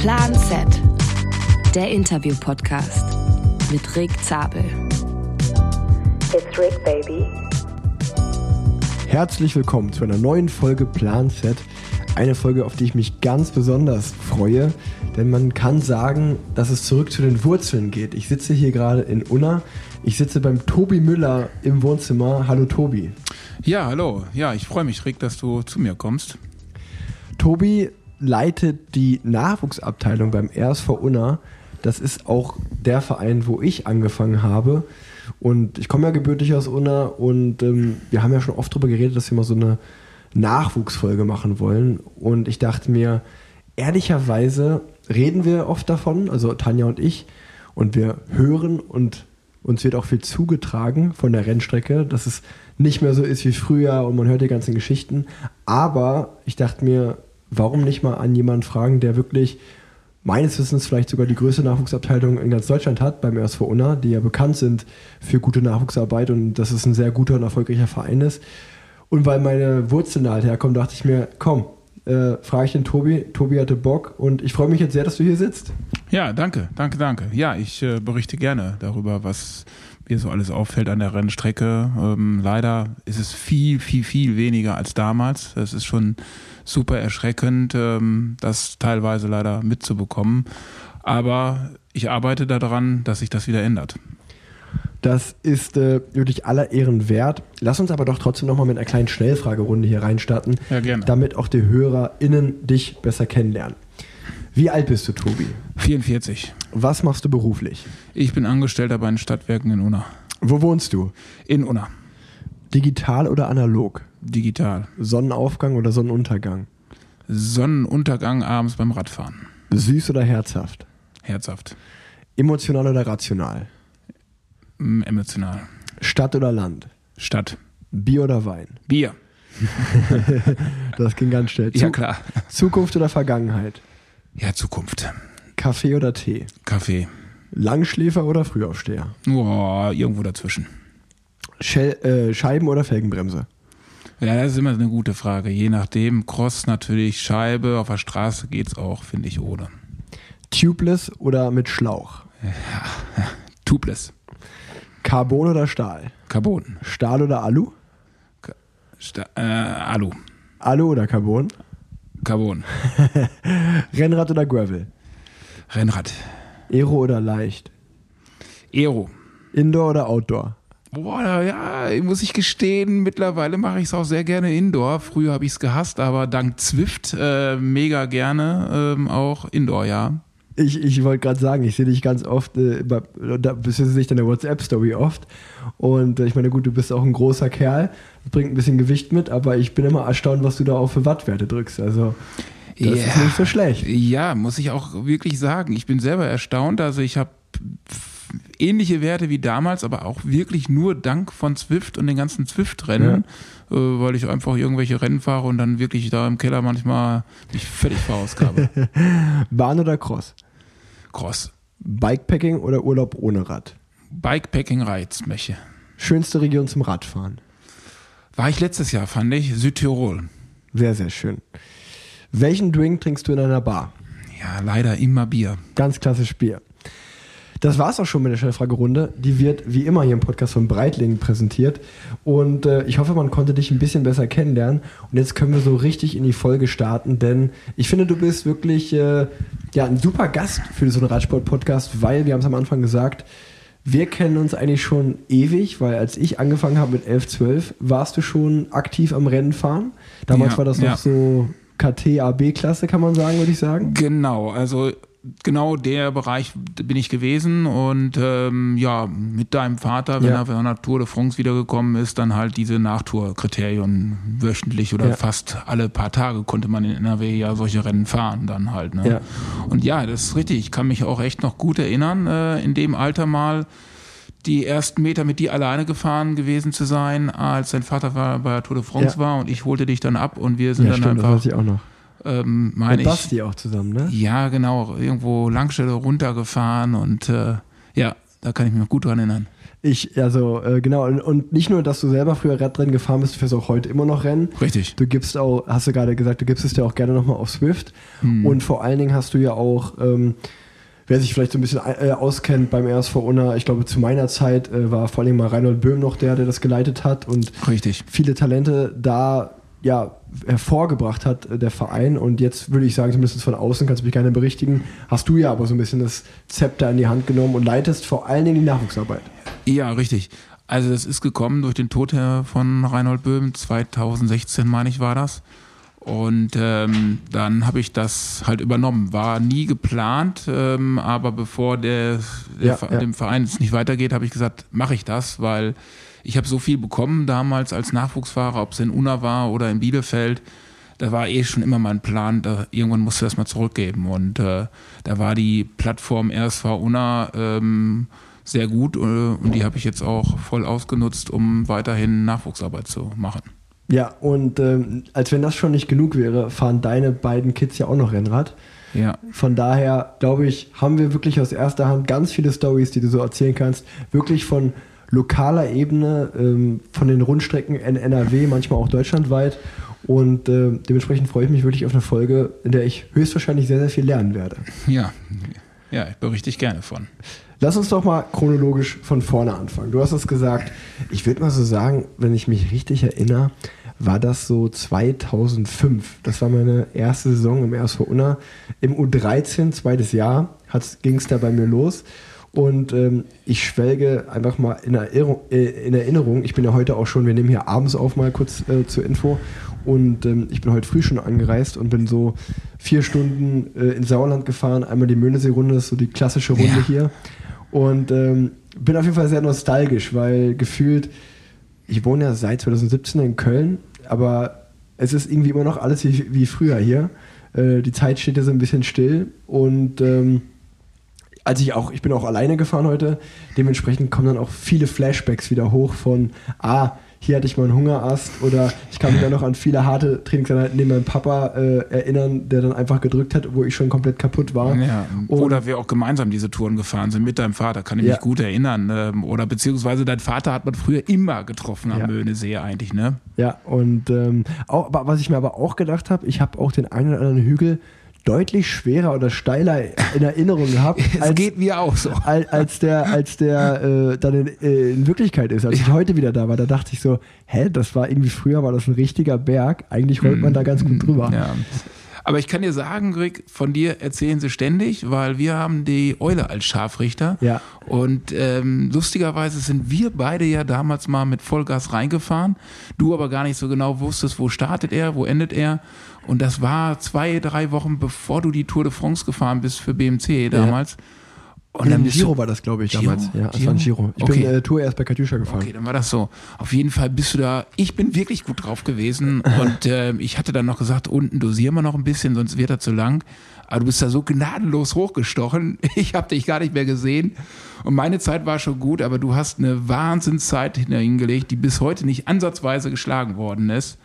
Plan Z, der Interview-Podcast mit Rick Zabel. It's Rick, baby. Herzlich willkommen zu einer neuen Folge Plan Z. Eine Folge, auf die ich mich ganz besonders freue, denn man kann sagen, dass es zurück zu den Wurzeln geht. Ich sitze hier gerade in Unna. Ich sitze beim Tobi Müller im Wohnzimmer. Hallo Tobi. Ja, hallo. Ja, ich freue mich, Rick, dass du zu mir kommst. Tobi leitet die Nachwuchsabteilung beim RSV Unna. Das ist auch der Verein, wo ich angefangen habe. Und ich komme ja gebürtig aus Unna und ähm, wir haben ja schon oft darüber geredet, dass wir mal so eine Nachwuchsfolge machen wollen. Und ich dachte mir, ehrlicherweise reden wir oft davon, also Tanja und ich, und wir hören und uns wird auch viel zugetragen von der Rennstrecke, dass es nicht mehr so ist wie früher und man hört die ganzen Geschichten. Aber ich dachte mir, warum nicht mal an jemanden fragen, der wirklich meines Wissens vielleicht sogar die größte Nachwuchsabteilung in ganz Deutschland hat, beim RSV Unna, die ja bekannt sind für gute Nachwuchsarbeit und dass es ein sehr guter und erfolgreicher Verein ist. Und weil meine Wurzeln halt herkommen, dachte ich mir, komm, äh, frage ich den Tobi. Tobi hatte Bock und ich freue mich jetzt sehr, dass du hier sitzt. Ja, danke, danke, danke. Ja, ich äh, berichte gerne darüber, was mir so alles auffällt an der Rennstrecke. Ähm, leider ist es viel, viel, viel weniger als damals. Das ist schon super erschreckend, ähm, das teilweise leider mitzubekommen. Aber ich arbeite daran, dass sich das wieder ändert. Das ist äh, wirklich aller Ehren wert. Lass uns aber doch trotzdem nochmal mit einer kleinen Schnellfragerunde hier reinstarten, Ja, gerne. damit auch die HörerInnen dich besser kennenlernen. Wie alt bist du, Tobi? 44. Was machst du beruflich? Ich bin Angestellter bei den Stadtwerken in Unna. Wo wohnst du? In Unna. Digital oder analog? Digital. Sonnenaufgang oder Sonnenuntergang? Sonnenuntergang abends beim Radfahren. Süß oder herzhaft? Herzhaft. Emotional oder rational? Mm, Emotional. Stadt oder Land? Stadt. Bier oder Wein? Bier. Das ging ganz schnell. Ja, Zu- klar. Zukunft oder Vergangenheit? Ja, Zukunft. Kaffee oder Tee? Kaffee. Langschläfer oder Frühaufsteher? Oh, irgendwo dazwischen. Schell, äh, Scheiben oder Felgenbremse? Ja, das ist immer eine gute Frage. Je nachdem, Cross natürlich, Scheibe, auf der Straße geht's auch, finde ich, ohne. Tubeless oder mit Schlauch? Tubeless. Carbon oder Stahl? Carbon. Stahl oder Alu? Sta äh, Alu. Alu oder Carbon? Carbon. Rennrad oder Gravel? Rennrad. Aero oder leicht? Aero. Indoor oder Outdoor? Boah, ja, muss ich gestehen, mittlerweile mache ich es auch sehr gerne Indoor. Früher habe ich es gehasst, aber dank Zwift äh, mega gerne ähm, auch Indoor, ja. Ich, ich wollte gerade sagen, ich sehe dich ganz oft, äh, bei, da beziehungsweise sehe ich deine WhatsApp-Story oft. Und äh, ich meine, gut, du bist auch ein großer Kerl, bringt ein bisschen Gewicht mit, aber ich bin immer erstaunt, was du da auch für Wattwerte drückst. Also, das ist Ja. nicht so schlecht. Ja, muss ich auch wirklich sagen. Ich bin selber erstaunt. Also ich habe ähnliche Werte wie damals, aber auch wirklich nur dank von Zwift und den ganzen Zwift-Rennen, äh, weil ich einfach irgendwelche Rennen fahre und dann wirklich da im Keller manchmal mich völlig verausgabe. Bahn oder Cross? Cross. Bikepacking oder Urlaub ohne Rad? Bikepacking reizt mich. Schönste Region zum Radfahren? War ich letztes Jahr, fand ich, Südtirol. Sehr, sehr schön. Welchen Drink trinkst du in einer Bar? Ja, leider immer Bier. Ganz klassisch Bier. Das war's auch schon mit der Schnellfragerunde. Die wird wie immer hier im Podcast von Breitling präsentiert. Und äh, ich hoffe, man konnte dich ein bisschen besser kennenlernen. Und jetzt können wir so richtig in die Folge starten, denn ich finde, du bist wirklich äh, ja, ein super Gast für so einen Radsport-Podcast, weil wir haben es am Anfang gesagt, wir kennen uns eigentlich schon ewig, weil als ich angefangen habe mit 11, 12, warst du schon aktiv am Rennen fahren. Damals Ja, war das noch ja. so KT-AB-Klasse, kann man sagen, würde ich sagen. Genau, also genau der Bereich bin ich gewesen und ähm, ja, mit deinem Vater, wenn Ja. er von der Tour de France wiedergekommen ist, dann halt diese Nachtourkriterien wöchentlich oder Ja. fast alle paar Tage konnte man in NRW ja solche Rennen fahren dann halt. Ne? Ja. Und ja, das ist richtig. Ich kann mich auch echt noch gut erinnern, äh, in dem Alter mal die ersten Meter mit dir alleine gefahren gewesen zu sein, als dein Vater war, bei der Tour de France war und ich holte dich dann ab und wir sind dann stimmt, das einfach, weiß ich auch noch. Ähm, meine Mit ich, Basti auch zusammen, ne? ja, genau. Irgendwo Langstelle runtergefahren und äh, ja, da kann ich mich noch gut dran erinnern. Ich, also äh, genau, und, und nicht nur, dass du selber früher Radrennen gefahren bist, du fährst auch heute immer noch Rennen. Richtig. Du gibst auch, hast du gerade gesagt, du gibst es dir auch gerne nochmal auf Swift. Und vor allen Dingen hast du ja auch, ähm, wer sich vielleicht so ein bisschen äh, auskennt beim RSV Unna, ich glaube zu meiner Zeit äh, war vor allem mal Reinhold Böhm noch der, der das geleitet hat und Richtig. viele Talente da ja hervorgebracht hat, äh, der Verein. Und jetzt würde ich sagen, zumindest von außen, kannst du mich gerne berichtigen, hast du ja aber so ein bisschen das Zepter in die Hand genommen und leitest vor allen Dingen die Nachwuchsarbeit. Ja, richtig. Also das ist gekommen durch den Tod von Reinhold Böhm, 2016 meine ich war das. Und ähm, dann habe ich das halt übernommen. War nie geplant, ähm, aber bevor der, der Ja, Ver- ja. dem Verein es nicht weitergeht, habe ich gesagt, mache ich das, weil ich habe so viel bekommen damals als Nachwuchsfahrer, ob es in Unna war oder in Bielefeld. Da war eh schon immer mein Plan, da, irgendwann musste das mal zurückgeben. Und äh, da war die Plattform RSV Unna ähm, sehr gut äh, und die habe ich jetzt auch voll ausgenutzt, um weiterhin Nachwuchsarbeit zu machen. Ja, und ähm, als wenn das schon nicht genug wäre, fahren deine beiden Kids ja auch noch Rennrad. Ja, Von daher, glaube ich, haben wir wirklich aus erster Hand ganz viele Stories, die du so erzählen kannst. Wirklich von lokaler Ebene, ähm, von den Rundstrecken in NRW, manchmal auch deutschlandweit. Und äh, dementsprechend freue ich mich wirklich auf eine Folge, in der ich höchstwahrscheinlich sehr, sehr viel lernen werde. ja, ja, ich berichte ich gerne von. Lass uns doch mal chronologisch von vorne anfangen. Du hast es gesagt, ich würde mal so sagen, wenn ich mich richtig erinnere, war das so 2005. Das war meine erste Saison im RSV Unna. Im U13, zweites Jahr, ging es da bei mir los. Und ähm, ich schwelge einfach mal in Erinnerung, äh, in Erinnerung, ich bin ja heute auch schon, wir nehmen hier abends auf mal kurz äh, zur Info. Und ähm, ich bin heute früh schon angereist und bin so vier Stunden äh, ins Sauerland gefahren. Einmal die Möhnesee-Runde, das ist so die klassische Runde Ja. hier. Und ähm, bin auf jeden Fall sehr nostalgisch, weil gefühlt, ich wohne ja seit 2017 in Köln, aber es ist irgendwie immer noch alles wie, wie früher hier. Äh, die Zeit steht ja so ein bisschen still und ähm, als ich auch, ich bin auch alleine gefahren heute, dementsprechend kommen dann auch viele Flashbacks wieder hoch von, ah, hier hatte ich mal einen Hungerast oder ich kann mich auch noch an viele harte Trainingseinheiten neben meinem Papa äh, erinnern, der dann einfach gedrückt hat, wo ich schon komplett kaputt war. Ja, oder wir auch gemeinsam diese Touren gefahren sind mit deinem Vater, kann ich Ja. mich gut erinnern. Ähm, Oder beziehungsweise dein Vater hat man früher immer getroffen am Ja. Möhnesee eigentlich, ne? Ja, und ähm, auch, was ich mir aber auch gedacht habe, ich habe auch den einen oder anderen Hügel deutlich schwerer oder steiler in Erinnerung gehabt, Es als, geht mir auch so. als, als der, als der äh, dann in, äh, in Wirklichkeit ist. Als ich heute wieder da war, da dachte ich so, hä, das war irgendwie früher, war das ein richtiger Berg. Eigentlich rollt man da ganz gut drüber. Ja. Aber ich kann dir sagen, Rick, von dir erzählen sie ständig, weil wir haben die Eule als Scharfrichter. Ja. Und ähm, lustigerweise sind wir beide ja damals mal mit Vollgas reingefahren. Du aber gar nicht so genau wusstest, wo startet er, wo endet er. Und das war zwei, drei Wochen bevor du die Tour de France gefahren bist für BMC damals. Und Und dann bist Giro war das, glaube ich, Giro? damals. Ja, das war ein Giro. Ich Okay. bin äh, Tour erst bei Katjuscha gefahren. Okay, dann war das so. Auf jeden Fall bist du da. Ich bin wirklich gut drauf gewesen und äh, ich hatte dann noch gesagt, unten dosieren wir noch ein bisschen, sonst wird er zu lang. Aber du bist da so gnadenlos hochgestochen. Ich habe dich gar nicht mehr gesehen. Und meine Zeit war schon gut, aber du hast eine Wahnsinnszeit hingelegt, die bis heute nicht ansatzweise geschlagen worden ist.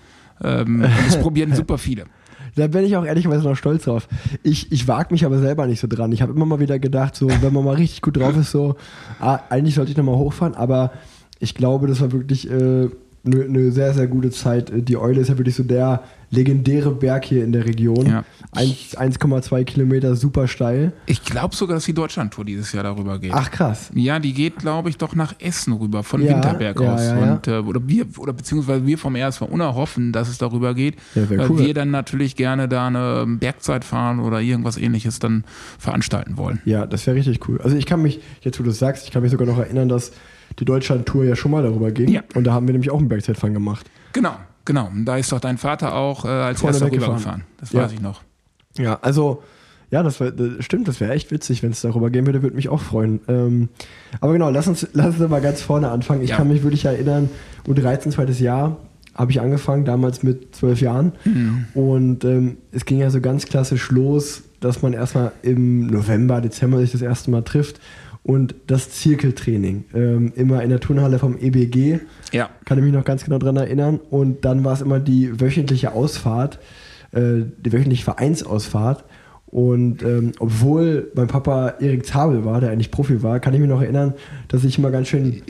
Ähm, das probieren super viele. Da bin ich auch ehrlicherweise noch stolz drauf. Ich, ich wage mich aber selber nicht so dran. Ich habe immer mal wieder gedacht, so, wenn man mal richtig gut drauf ist, so, ah, eigentlich sollte ich nochmal hochfahren, aber ich glaube, das war wirklich eine äh, ne sehr, sehr gute Zeit. Die Eule ist ja wirklich so der legendäre Berg hier in der Region. Ja. Eins- 1,2 Kilometer, super steil. Ich glaube sogar, dass die Deutschlandtour dieses Jahr darüber geht. Ach krass. Ja, die geht, glaube ich, doch nach Essen rüber, von Ja, Winterberg ja, aus. ja. Und, äh, oder wir, oder beziehungsweise wir vom RSV Unna hoffen, dass es darüber geht, weil cool. wir dann natürlich gerne da eine Bergzeit fahren oder irgendwas ähnliches dann veranstalten wollen. Ja, das wäre richtig cool. Also ich kann mich, jetzt wo du es sagst, ich kann mich sogar noch erinnern, dass die Deutschland-Tour ja schon mal darüber ging. Ja. Und da haben wir nämlich auch einen Bergzeitfang gemacht. Genau, genau. Und da ist doch dein Vater auch äh, als Vorne erster rübergefahren. Das Ja. weiß ich noch. Ja, also, ja, das, wär, das stimmt, das wäre echt witzig, wenn es darüber gehen würde, würde mich auch freuen. Ähm, aber genau, lass uns, lass uns mal ganz vorne anfangen. Ich Ja. kann mich wirklich erinnern, U13, zweites Jahr, habe ich angefangen, damals mit zwölf Jahren. Und ähm, es ging ja so ganz klassisch los, dass man erstmal im November, Dezember sich das erste Mal trifft. Und das Zirkeltraining, ähm, immer in der Turnhalle vom EBG, Ja. kann ich mich noch ganz genau dran erinnern. Und dann war es immer die wöchentliche Ausfahrt, äh, die wöchentliche Vereinsausfahrt. Und ähm, obwohl mein Papa Erik Zabel war, der eigentlich Profi war, kann ich mich noch erinnern, dass ich immer ganz schön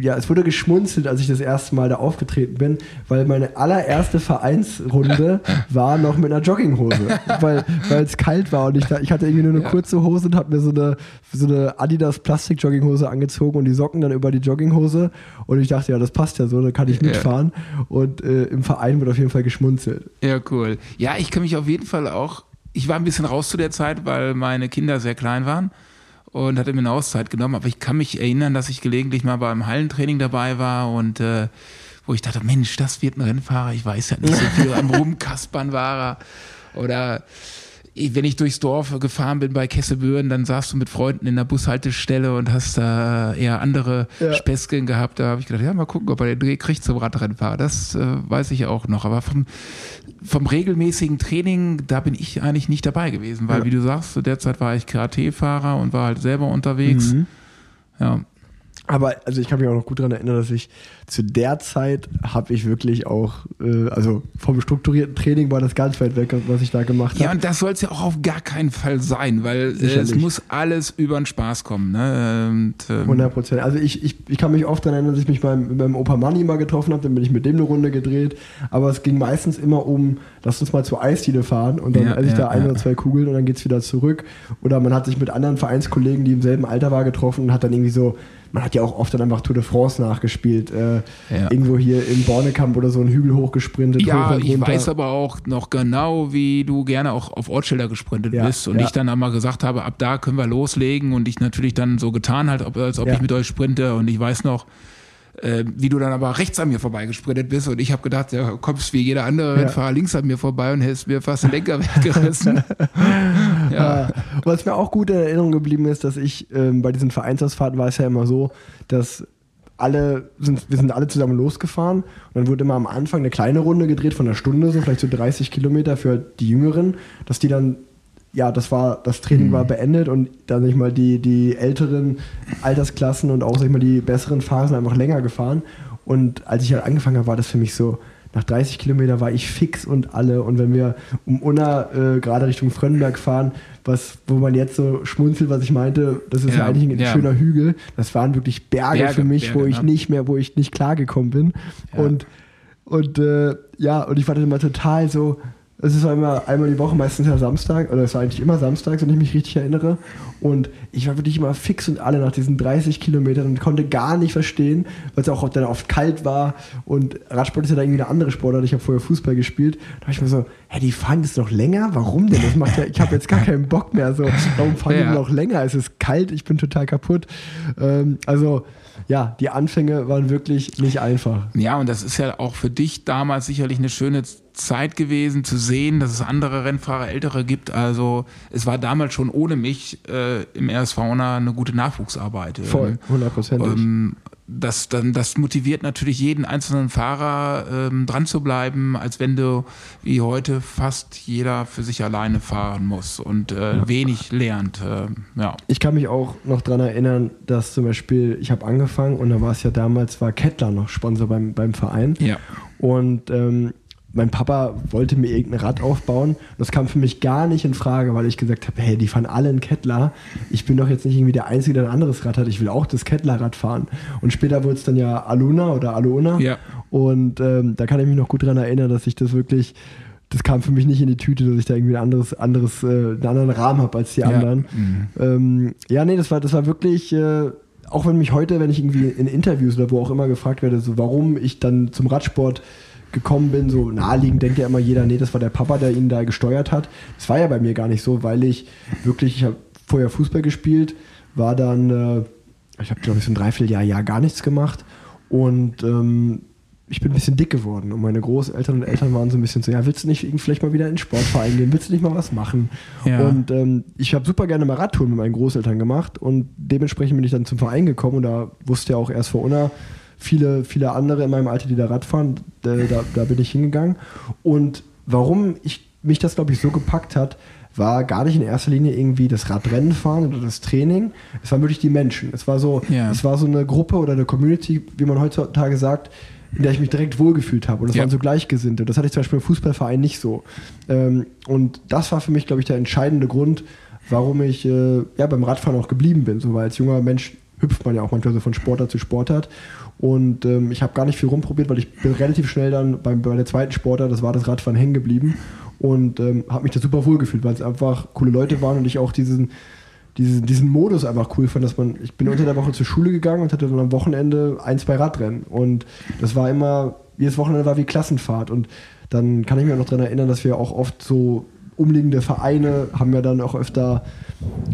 ja, es wurde geschmunzelt, als ich das erste Mal da aufgetreten bin, weil meine allererste Vereinsrunde war noch mit einer Jogginghose, weil es kalt war und ich, ich hatte irgendwie nur eine Ja. kurze Hose und habe mir so eine, so eine Adidas Plastik Jogginghose angezogen und die Socken dann über die Jogginghose und ich dachte, ja, das passt ja so, da kann ich Ja. mitfahren und äh, im Verein wird auf jeden Fall geschmunzelt. Ja, cool. Ja, ich kann mich auf jeden Fall auch. Ich war ein bisschen raus zu der Zeit, weil meine Kinder sehr klein waren und hatte mir eine Auszeit genommen. Aber ich kann mich erinnern, dass ich gelegentlich mal beim Hallentraining dabei war und äh, wo ich dachte, Mensch, das wird ein Rennfahrer. Ich weiß ja nicht so viel am Rumkaspern war er. Oder wenn ich durchs Dorf gefahren bin bei Kessebüren, dann saßt du mit Freunden in der Bushaltestelle und hast da eher andere Ja. Späßchen gehabt. Da habe ich gedacht, ja, mal gucken, ob er den Dreh kriegt zum Radrennfahrer. Das äh, weiß ich auch noch. Aber vom, vom regelmäßigen Training, da bin ich eigentlich nicht dabei gewesen, weil, Ja. wie du sagst, zu der Zeit war ich Karate-Fahrer und war halt selber unterwegs. Mhm. Ja. Aber also ich kann mich auch noch gut daran erinnern, dass ich zu der Zeit habe ich wirklich auch, äh, also vom strukturierten Training war das ganz weit weg, was ich da gemacht Ja, habe. und das soll es ja auch auf gar keinen Fall sein, weil äh, es muss alles über den Spaß kommen. Ne? Und, ähm, 100 Prozent. Also ich, ich, ich kann mich oft daran erinnern, dass ich mich beim, meinem Opa Manni mal getroffen habe, dann bin ich mit dem eine Runde gedreht. Aber es ging meistens immer um, lass uns mal zur Eisdiele fahren und dann Ja, esse ich ja, da ein ja. oder zwei Kugeln und dann geht's wieder zurück. Oder man hat sich mit anderen Vereinskollegen, die im selben Alter war, getroffen und hat dann irgendwie so, man hat ja auch oft dann einfach Tour de France nachgespielt. Äh, Ja. Irgendwo hier im Bornekamp oder so einen Hügel hochgesprintet. Ja, hoch ich weiß aber auch noch genau, wie du gerne auch auf Ortsschilder gesprintet Ja, bist und ja. ich dann einmal gesagt habe, ab da können wir loslegen und ich natürlich dann so getan halt, als ob Ja. ich mit euch sprinte und ich weiß noch, äh, wie du dann aber rechts an mir vorbeigesprintet bist und ich habe gedacht, ja, kommst wie jeder andere Ja. Rennfahrer links an mir vorbei und hättest mir fast den Lenker weggerissen. ja. Ja. Was mir auch gut in Erinnerung geblieben ist, dass ich ähm, bei diesen Vereinsausfahrten war es ja immer so, dass alle sind, wir sind alle zusammen losgefahren. Und dann wurde immer am Anfang eine kleine Runde gedreht von einer Stunde, so vielleicht so 30 Kilometer für die Jüngeren, dass die dann, ja, das war, das Training war beendet und dann sag ich mal die, die älteren Altersklassen und auch sag ich mal die besseren Fahrer sind einfach länger gefahren. Und als ich halt angefangen habe, war das für mich so, nach 30 Kilometer war ich fix und alle. Und wenn wir um Unna äh, gerade Richtung Frönnberg fahren, was, wo man jetzt so schmunzelt, was ich meinte, das ist ja, Ja, eigentlich ein ja. schöner Hügel. Das waren wirklich Berge, Berge, für mich, wo Berge, ich ne? nicht mehr, wo ich nicht klargekommen bin. Ja. Und, und äh, ja, und ich war dann immer total so. Es ist immer einmal die Woche, meistens ja Samstag, oder es war eigentlich immer Samstags, wenn ich mich richtig erinnere. Und ich war wirklich immer fix und alle nach diesen 30 Kilometern und konnte gar nicht verstehen, weil es auch dann oft kalt war. Und Radsport ist ja da irgendwie eine andere Sportart. Ich habe vorher Fußball gespielt. Da habe ich mir so, hä, die fahren jetzt noch länger? Warum denn? Das macht ja, ich habe jetzt gar keinen Bock mehr. So, warum fahren Ja. die noch länger? Es ist kalt, ich bin total kaputt. Ähm, also, ja, die Anfänge waren wirklich nicht einfach. Ja, und das ist ja auch für dich damals sicherlich eine schöne Zeit gewesen, zu sehen, dass es andere Rennfahrer, ältere gibt. Also es war damals schon ohne mich äh, im RSV eine gute Nachwuchsarbeit. Voll, Ähm, hundertprozentig. ähm, das, dann, das motiviert natürlich jeden einzelnen Fahrer, ähm, dran zu bleiben, als wenn du wie heute fast jeder für sich alleine fahren muss und äh, wenig lernt. ähm, ja. Ich kann mich auch noch daran erinnern, dass zum Beispiel, ich habe angefangen und da war es ja damals, war Kettler noch Sponsor beim, beim Verein. Ja. Und ähm, mein Papa wollte mir irgendein Rad aufbauen. Das kam für mich gar nicht in Frage, weil ich gesagt habe, hey, die fahren alle einen Kettler. Ich bin doch jetzt nicht irgendwie der Einzige, der ein anderes Rad hat. Ich will auch das Kettlerrad fahren. Und später wurde es dann ja Aluna oder Aluna. Ja. Und ähm, da kann ich mich noch gut daran erinnern, dass ich das wirklich, das kam für mich nicht in die Tüte, dass ich da irgendwie ein anderes, anderes, äh, einen anderen Rahmen habe als die Ja. anderen. Mhm. Ähm, ja, nee, das war, das war wirklich, äh, auch wenn mich heute, wenn ich irgendwie in Interviews oder wo auch immer gefragt werde, so warum ich dann zum Radsport gekommen bin, so naheliegend denkt ja immer jeder, nee, das war der Papa, der ihn da gesteuert hat. Das war ja bei mir gar nicht so, weil ich wirklich, ich habe vorher Fußball gespielt, war dann, äh, ich habe glaube ich so ein Dreivierteljahr Jahr gar nichts gemacht und ähm, ich bin ein bisschen dick geworden und meine Großeltern und Eltern waren so ein bisschen so, ja, willst du nicht vielleicht mal wieder in den Sportverein gehen, willst du nicht mal was machen? Ja. Und ähm, ich habe super gerne mal Radtouren mit meinen Großeltern gemacht und dementsprechend bin ich dann zum Verein gekommen und da wusste ja auch erst vor Unna viele, viele andere in meinem Alter, die da Rad fahren, äh, da, da bin ich hingegangen. Und warum ich, mich das, glaube ich, so gepackt hat, war gar nicht in erster Linie irgendwie das Radrennen fahren oder das Training. Es waren wirklich die Menschen. Es war so, Ja. es war so eine Gruppe oder eine Community, wie man heutzutage sagt, in der ich mich direkt wohlgefühlt habe. Und das Ja. waren so Gleichgesinnte. Das hatte ich zum Beispiel im Fußballverein nicht so. Ähm, und das war für mich, glaube ich, der entscheidende Grund, warum ich äh, ja, beim Radfahren auch geblieben bin. So, weil als junger Mensch hüpft man ja auch manchmal so von Sportart zu Sportart. Und ähm, ich habe gar nicht viel rumprobiert, weil ich bin relativ schnell dann beim, bei der zweiten Sportart, das war das Radfahren, hängen geblieben. Und ähm, habe mich da super wohl gefühlt, weil es einfach coole Leute waren und ich auch diesen, diesen, diesen Modus einfach cool fand, dass man, ich bin unter der Woche zur Schule gegangen und hatte dann am Wochenende ein, zwei Radrennen. Und das war immer, jedes Wochenende war wie Klassenfahrt. Und dann kann ich mich auch noch daran erinnern, dass wir auch oft so umliegende Vereine haben ja dann auch öfter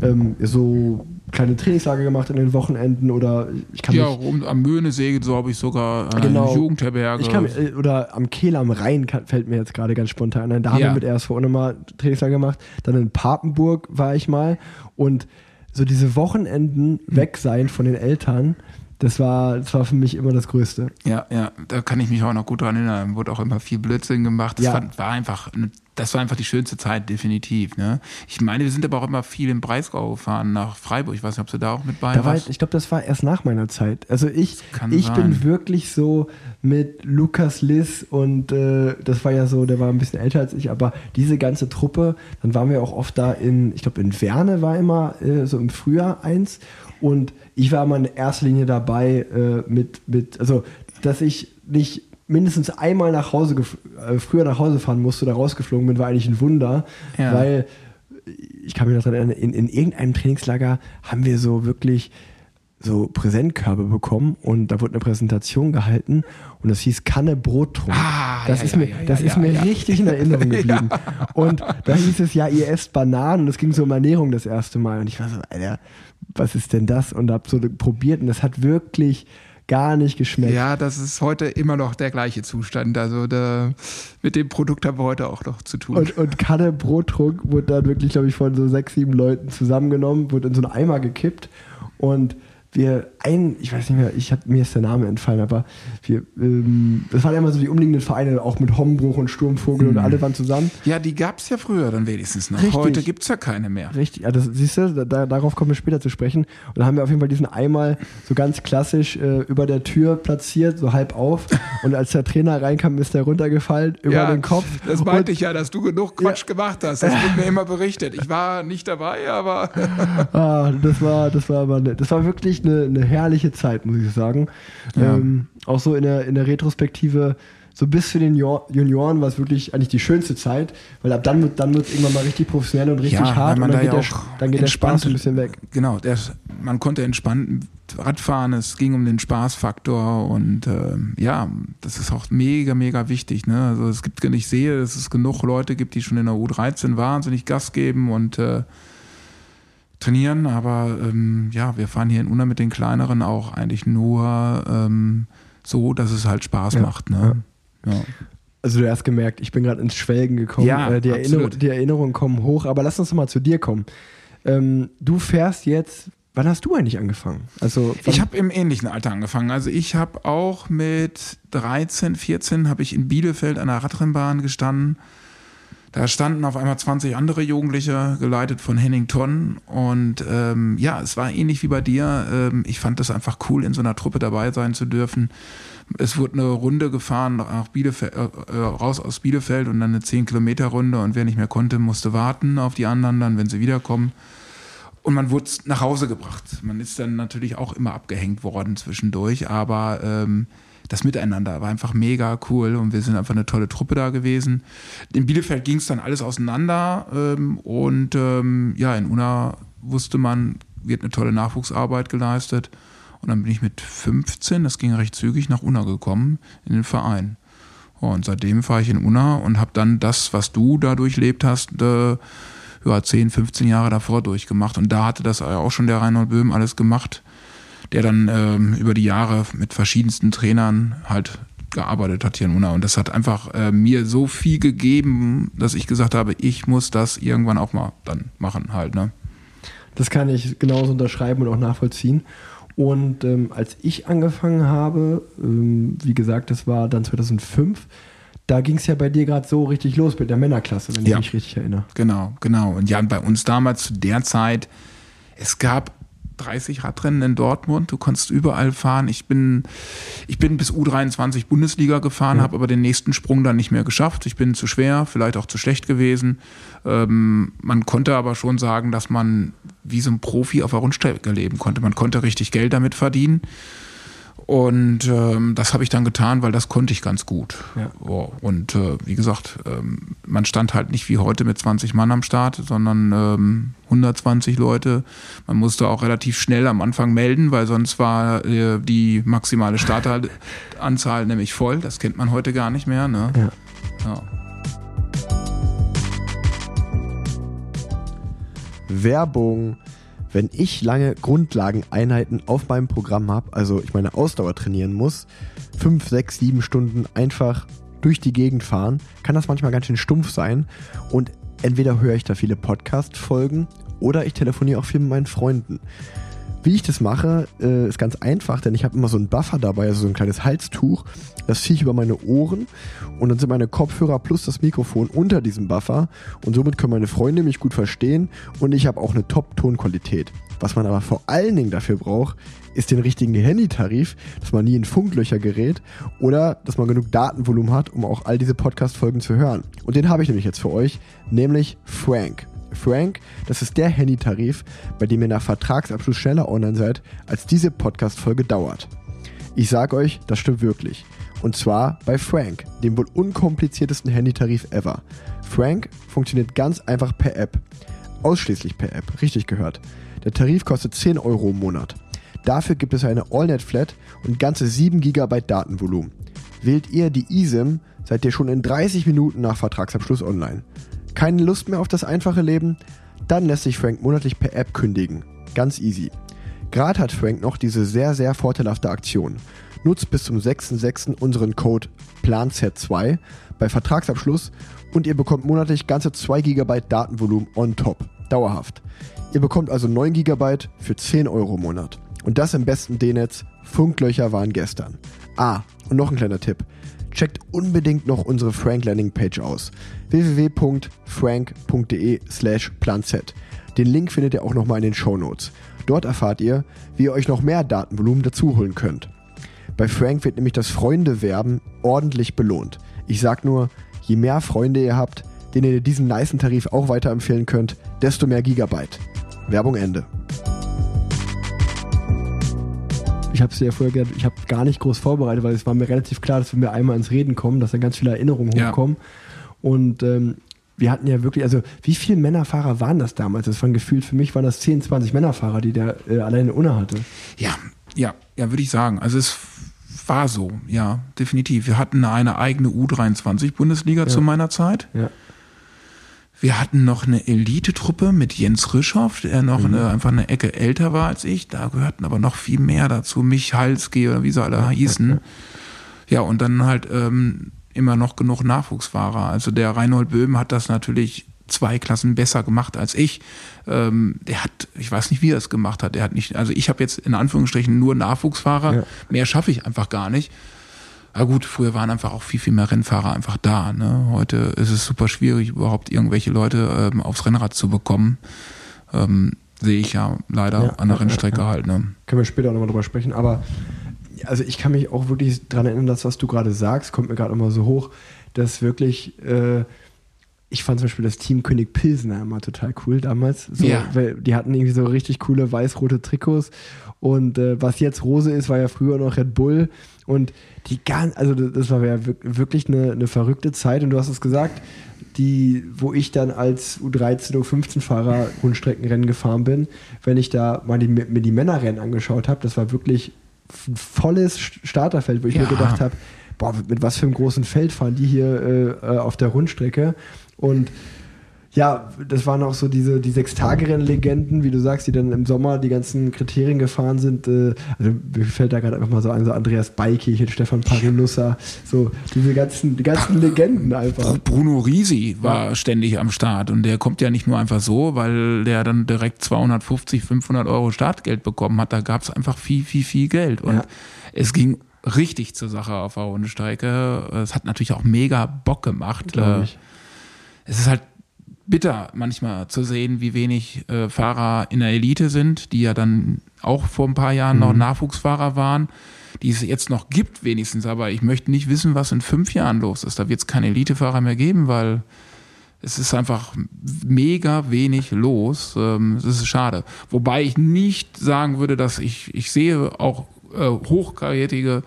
ähm, so kleine Trainingslager gemacht an den Wochenenden oder ich kann Ja, mich, rum, am Möhnesee, so habe ich sogar eine Genau. Jugendherberge. ich kann, äh, oder am Kehl am Rhein kann, fällt mir jetzt gerade ganz spontan ein. Da haben Ja. wir mit RSV auch nochmal Trainingslager gemacht. Dann in Papenburg war ich mal. Und so diese Wochenenden Hm. weg sein von den Eltern, das war, das war für mich immer das Größte. Ja, ja, da kann ich mich auch noch gut dran erinnern. Wurde auch immer viel Blödsinn gemacht. Das Ja. fand, war einfach, das war einfach die schönste Zeit, definitiv. Ne? Ich meine, wir sind aber auch immer viel im Breisgau gefahren nach Freiburg. Ich weiß nicht, ob du da auch mit bei Da war, warst. ich glaube, das war erst nach meiner Zeit. Also ich, ich bin wirklich so mit Lukas Liss und äh, das war ja so, der war ein bisschen älter als ich, aber diese ganze Truppe, dann waren wir auch oft da in, ich glaube in Werne war immer äh, so im Frühjahr eins und ich war immer in erster Linie dabei äh, mit, mit, also dass ich nicht mindestens einmal nach Hause, äh, früher nach Hause fahren musste oder rausgeflogen bin, war eigentlich ein Wunder, Ja. weil ich kann mich noch daran erinnern, in, in irgendeinem Trainingslager haben wir so wirklich so Präsentkörbe bekommen und da wurde eine Präsentation gehalten und das hieß Kanne Brottrunk. Ah, das ja, ist mir, ja, das ja, ist ja, mir richtig in Erinnerung geblieben. Und da hieß es ja, ihr esst Bananen und es ging so um Ernährung das erste Mal und ich war so, Alter, was ist denn das? Und hab so probiert und das hat wirklich gar nicht geschmeckt. Ja, das ist heute immer noch der gleiche Zustand. Also da, mit dem Produkt haben wir heute auch noch zu tun. Und, und Kanne Brottrunk wurde dann wirklich, glaube ich, von so sechs, sieben Leuten zusammengenommen, wurde in so einen Eimer gekippt und wir ein, ich weiß nicht mehr, ich hab, mir ist der Name entfallen, aber wir, ähm, das waren ja immer so die umliegenden Vereine, auch mit Hommbruch und Sturmvogel und alle waren zusammen. ja, die gab es ja früher dann wenigstens noch. Richtig. Heute gibt es ja keine mehr. Richtig, ja, das siehst du, da, darauf kommen wir später zu sprechen. Und da haben wir auf jeden Fall diesen Eimer so ganz klassisch äh, über der Tür platziert, so halb auf. Und als der Trainer reinkam, ist der runtergefallen über ja, den Kopf. Das Und- meinte ich ja, dass du genug Quatsch gemacht hast. Das wird mir immer berichtet. Ich war nicht dabei, aber Ah, das war, das war aber das war wirklich eine, eine herrliche Zeit, muss ich sagen. Ja. Ähm, auch so in der, in der Retrospektive, so bis für den Junioren war es wirklich eigentlich die schönste Zeit, weil ab dann wird dann wird es irgendwann mal richtig professionell und richtig Ja, hart und dann da geht, ja der, dann geht der Spaß ein bisschen weg. genau, der, man konnte entspannt Radfahren, es ging um den Spaßfaktor und ähm, ja, das ist auch mega, mega wichtig. Ne? Also es gibt, ich sehe, dass es genug Leute gibt, die schon in der U13 wahnsinnig Gas geben und äh, trainieren, aber ähm, ja, wir fahren hier in Unna mit den kleineren auch eigentlich nur ähm, so, dass es halt Spaß Ja, macht. Ne? Ja. Also du hast gemerkt, ich bin gerade ins Schwelgen gekommen. Ja, äh, die. Erinnerung, die Erinnerungen kommen hoch, aber lass uns mal zu dir kommen. Ähm, du fährst jetzt, wann hast du eigentlich angefangen? Also Ich habe im ähnlichen Alter angefangen. Also ich habe auch mit 13, 14 habe ich in Bielefeld an der Radrennbahn gestanden. Da standen auf einmal 20 andere Jugendliche, geleitet von Henning Tonn. Und ähm, ja, es war ähnlich wie bei dir. Ähm, ich fand das einfach cool, in so einer Truppe dabei sein zu dürfen. Es wurde eine Runde gefahren nach Bielefeld, äh, äh, raus aus Bielefeld und dann eine 10-Kilometer-Runde. Und wer nicht mehr konnte, musste warten auf die anderen dann, wenn sie wiederkommen. Und man wurde nach Hause gebracht. Man ist dann natürlich auch immer abgehängt worden zwischendurch, aber ähm, das Miteinander war einfach mega cool und wir sind einfach eine tolle Truppe da gewesen. In Bielefeld ging es dann alles auseinander ähm, und ähm, ja, in Unna wusste man, wird eine tolle Nachwuchsarbeit geleistet. Und dann bin ich mit 15, das ging recht zügig, nach Unna gekommen, in den Verein. Und seitdem fahre ich in Unna und habe dann das, was du da durchlebt hast, äh, ja, 10, 15 Jahre davor durchgemacht. Und da hatte das auch schon der Reinhold Böhm alles gemacht, der dann ähm, über die Jahre mit verschiedensten Trainern halt gearbeitet hat hier in Unna. Und das hat einfach äh, mir so viel gegeben, dass ich gesagt habe, ich muss das irgendwann auch mal dann machen halt. Ne? Das kann ich genauso unterschreiben und auch nachvollziehen. Und ähm, als ich angefangen habe, ähm, wie gesagt, das war dann 2005, da ging es ja bei dir gerade so richtig los mit der Männerklasse, wenn Ja. ich mich richtig erinnere. Genau, genau. Und ja, bei uns damals zu der Zeit, es gab 30 Radrennen in Dortmund. Du konntest überall fahren. Ich bin, ich bin bis U23 Bundesliga gefahren, Ja. habe aber den nächsten Sprung dann nicht mehr geschafft. Ich bin zu schwer, vielleicht auch zu schlecht gewesen. Ähm, man konnte aber schon sagen, dass man wie so ein Profi auf der Rundstrecke leben konnte. Man konnte richtig Geld damit verdienen. Und ähm, das habe ich dann getan, weil das konnte ich ganz gut. Ja. Ja, und äh, wie gesagt, ähm, man stand halt nicht wie heute mit 20 Mann am Start, sondern ähm, 120 Leute. Man musste auch relativ schnell am Anfang melden, weil sonst war äh, die maximale Starteranzahl nämlich voll. Das kennt man heute gar nicht mehr. Ne? Ja. Ja. Werbung. Wenn ich lange Grundlageneinheiten auf meinem Programm habe, also ich meine Ausdauer trainieren muss, fünf, sechs, sieben Stunden einfach durch die Gegend fahren, kann das manchmal ganz schön stumpf sein. Und entweder höre ich da viele Podcast-Folgen oder ich telefoniere auch viel mit meinen Freunden. Wie ich das mache, äh, ist ganz einfach, denn ich habe immer so einen Buffer dabei, also so ein kleines Halstuch. Das ziehe ich über meine Ohren und dann sind meine Kopfhörer plus das Mikrofon unter diesem Buffer und somit können meine Freunde mich gut verstehen und ich habe auch eine Top-Tonqualität. Was man aber vor allen Dingen dafür braucht, ist den richtigen Handytarif, dass man nie in Funklöcher gerät oder dass man genug Datenvolumen hat, um auch all diese Podcast-Folgen zu hören. Und den habe ich nämlich jetzt für euch, nämlich Frank. Frank, das ist der Handytarif, bei dem ihr nach Vertragsabschluss schneller online seid, als diese Podcast-Folge dauert. Ich sag euch, das stimmt wirklich. Und zwar bei Frank, dem wohl unkompliziertesten Handytarif ever. Frank funktioniert ganz einfach per App. Ausschließlich per App, richtig gehört. Der Tarif kostet 10 Euro im Monat. Dafür gibt es eine AllNet-Flat und ganze 7 GB Datenvolumen. Wählt ihr die eSIM, seid ihr schon in 30 Minuten nach Vertragsabschluss online. Keine Lust mehr auf das einfache Leben? Dann lässt sich Frank monatlich per App kündigen. Ganz easy. Gerade hat Frank noch diese sehr, sehr vorteilhafte Aktion. Nutzt bis zum 6.6. unseren Code PLANZ2 bei Vertragsabschluss und ihr bekommt monatlich ganze 2 GB Datenvolumen on top. Dauerhaft. Ihr bekommt also 9 GB für 10 Euro im Monat. Und das im besten D-Netz. Funklöcher waren gestern. Ah, und noch ein kleiner Tipp. Checkt unbedingt noch unsere Frank Landing Page aus. www.frank.de slash planz. Den Link findet ihr auch nochmal in den Show Notes. Dort erfahrt ihr, wie ihr euch noch mehr Datenvolumen dazu holen könnt. Bei Frank wird nämlich das Freunde-Werben ordentlich belohnt. Ich sag nur, je mehr Freunde ihr habt, denen ihr diesen nicen Tarif auch weiterempfehlen könnt, desto mehr Gigabyte. Werbung Ende. Ich habe es dir ja vorher gesagt, ich habe gar nicht groß vorbereitet, weil es war mir relativ klar, dass wenn wir einmal ins Reden kommen, dass da ganz viele Erinnerungen Ja. hochkommen. Und ähm, wir hatten ja wirklich, also wie viele Männerfahrer waren das damals? Das waren gefühlt, für mich waren das 10, 20 Männerfahrer, die der äh, alleine Unna hatte. Ja, ja, ja, würde ich sagen. Also es war so, ja, definitiv. Wir hatten eine eigene U23-Bundesliga zu meiner Zeit. Ja. Wir hatten noch eine Elite-Truppe mit Jens Rischoff, der noch eine, einfach eine Ecke älter war als ich. Da gehörten aber noch viel mehr dazu. Michalski oder wie sie alle hießen. Ja, und dann halt ähm, immer noch genug Nachwuchsfahrer. Also der Reinhold Böhm hat das natürlich zwei Klassen besser gemacht als ich. Ähm, der hat, ich weiß nicht, wie er es gemacht hat. Der hat nicht, also ich habe jetzt in Anführungsstrichen nur Nachwuchsfahrer. Ja. Mehr schaffe ich einfach gar nicht. Ja gut, früher waren einfach auch viel, viel mehr Rennfahrer einfach da. Ne? Heute ist es super schwierig, überhaupt irgendwelche Leute ähm, aufs Rennrad zu bekommen. Ähm, sehe ich ja leider Ja, an der ja, Rennstrecke ja, halt. Ne? Können wir später auch nochmal drüber sprechen. Aber also ich kann mich auch wirklich daran erinnern, dass was du gerade sagst, kommt mir gerade immer so hoch, dass wirklich, äh, ich fand zum Beispiel das Team König Pilsener immer total cool damals. So, Ja. weil die hatten irgendwie so richtig coole weiß-rote Trikots. Und äh, was jetzt Rose ist, war ja früher noch Red Bull. Und die ganz, also das war ja wirk- wirklich eine, eine verrückte Zeit. Und du hast es gesagt, die, wo ich dann als U13, U15-Fahrer Rundstreckenrennen gefahren bin, wenn ich da mal die, mir die Männerrennen angeschaut habe, das war wirklich ein volles Starterfeld, wo ich Ja. mir gedacht habe, boah, mit was für einem großen Feld fahren die hier äh, äh, auf der Rundstrecke. Und ja, das waren auch so diese die Sechstagerennen-Legenden, wie du sagst, die dann im Sommer die ganzen Kriterien gefahren sind. Äh, also mir fällt da gerade einfach mal so ein, so Andreas Beikich, Stefan Parinussa, so diese ganzen, die ganzen Legenden einfach. Br- Bruno Risi war ständig am Start und der kommt ja nicht nur einfach so, weil der dann direkt 250, 500 Euro Startgeld bekommen hat. Da gab es einfach viel, viel, viel Geld und Ja. es ging richtig zur Sache auf der Rundstrecke. Es hat natürlich auch mega Bock gemacht. Glaub Äh, ich. Es ist halt bitter manchmal zu sehen, wie wenig äh, Fahrer in der Elite sind, die ja dann auch vor ein paar Jahren noch Nachwuchsfahrer waren, die es jetzt noch gibt wenigstens. Aber ich möchte nicht wissen, was in fünf Jahren los ist. Da wird es keine Elitefahrer mehr geben, weil es ist einfach mega wenig los. Ähm, Es ist schade. Wobei ich nicht sagen würde, dass ich, ich sehe auch äh, hochkarätige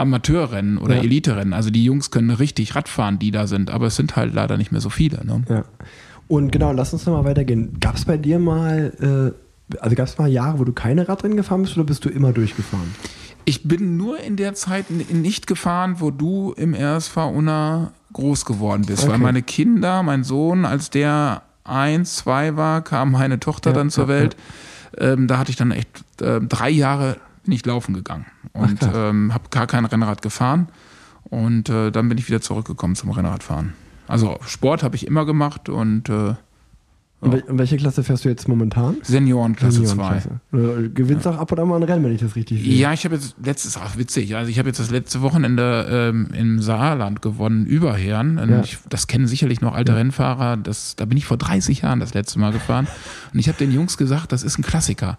Amateurrennen oder Ja. Eliterennen. Also die Jungs können richtig Radfahren, die da sind, aber es sind halt leider nicht mehr so viele. Ne? Ja. Und genau, lass uns nochmal weitergehen. Gab es bei dir mal, äh, also gab es mal Jahre, wo du keine Radrennen gefahren bist oder bist du immer durchgefahren? Ich bin nur in der Zeit nicht gefahren, wo du im RSV Unna groß geworden bist, weil Okay. meine Kinder, mein Sohn, als der eins, zwei war, kam meine Tochter Ja, dann zur ja, Welt. Ähm, da hatte ich dann echt äh, drei Jahre nicht laufen gegangen und ähm, habe gar kein Rennrad gefahren. Und äh, dann bin ich wieder zurückgekommen zum Rennradfahren. Also Sport habe ich immer gemacht und äh, In, wel in welche Klasse fährst du jetzt momentan? Seniorenklasse 2. Seniorenklasse. Du gewinnst auch ab und an mal ein Rennen, wenn ich das richtig sehe. Ja, ich habe jetzt letztes, ach witzig, also ich habe jetzt das letzte Wochenende ähm, im Saarland gewonnen, über Herren. Ja. ich, das kennen sicherlich noch alte Rennfahrer. Das, da bin ich vor 30 Jahren das letzte Mal gefahren. Und ich habe den Jungs gesagt, das ist ein Klassiker.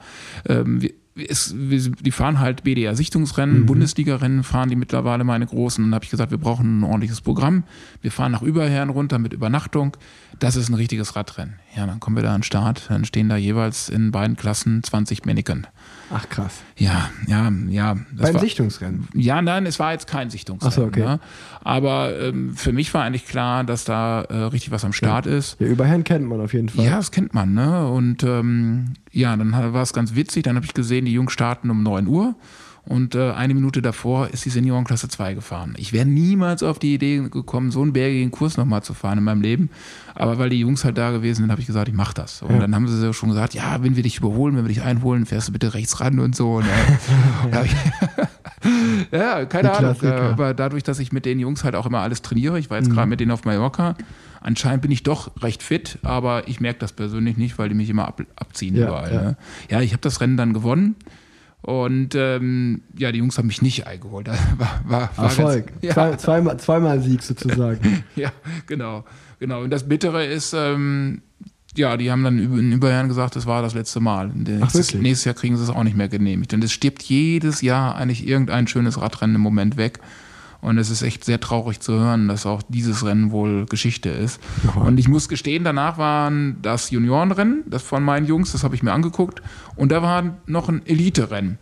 Ähm, wir, wir, die fahren halt BDR-Sichtungsrennen, Bundesliga-Rennen fahren die mittlerweile meine Großen. Und da habe ich gesagt, wir brauchen ein ordentliches Programm. Wir fahren nach Überherren runter mit Übernachtung. Das ist ein richtiges Radrennen. Ja, dann kommen wir da an den Start. Dann stehen da jeweils in beiden Klassen 20 Männchen. Ach krass. Ja, ja, ja. Beim war- Sichtungsrennen. ja, nein, es war jetzt kein Sichtungsrennen. Ach so, okay. ne? Aber ähm, für mich war eigentlich klar, dass da äh, richtig was am Start ist. Ja, Überherren kennt man auf jeden Fall. Ja, das kennt man, ne? Und ähm, ja, dann war es ganz witzig. Dann habe ich gesehen, die Jungs starten um 9 Uhr. Und äh, eine Minute davor ist die Seniorenklasse 2 gefahren. Ich wäre niemals auf die Idee gekommen, so einen bergigen Kurs nochmal zu fahren in meinem Leben. Aber weil die Jungs halt da gewesen sind, habe ich gesagt, ich mache das. Und Ja. dann haben sie schon gesagt, ja, wenn wir dich überholen, wenn wir dich einholen, fährst du bitte rechts ran und so. Und, hab ich- ja, keine Ahnung. Äh, aber dadurch, dass ich mit den Jungs halt auch immer alles trainiere, ich war jetzt gerade mit denen auf Mallorca, anscheinend bin ich doch recht fit, aber ich merke das persönlich nicht, weil die mich immer ab, abziehen Ja, überall. ja. Ne? Ja, ich habe das Rennen dann gewonnen. Und ähm, ja, die Jungs haben mich nicht eingeholt. Das War, war, war Erfolg. Ganz, ja, Zwei, zweimal, zweimal Sieg sozusagen. ja, genau, genau. Und das Bittere ist, ähm, ja, die haben dann über- in Überjahren gesagt, das war das letzte Mal. Nächstes, wirklich? nächstes Jahr kriegen sie es auch nicht mehr genehmigt. Und es stirbt jedes Jahr eigentlich irgendein schönes Radrennen im Moment weg. Und es ist echt sehr traurig zu hören, dass auch dieses Rennen wohl Geschichte ist. Und ich muss gestehen, danach waren das Juniorenrennen, das von meinen Jungs, das habe ich mir angeguckt. Und da war noch ein Elite-Rennen.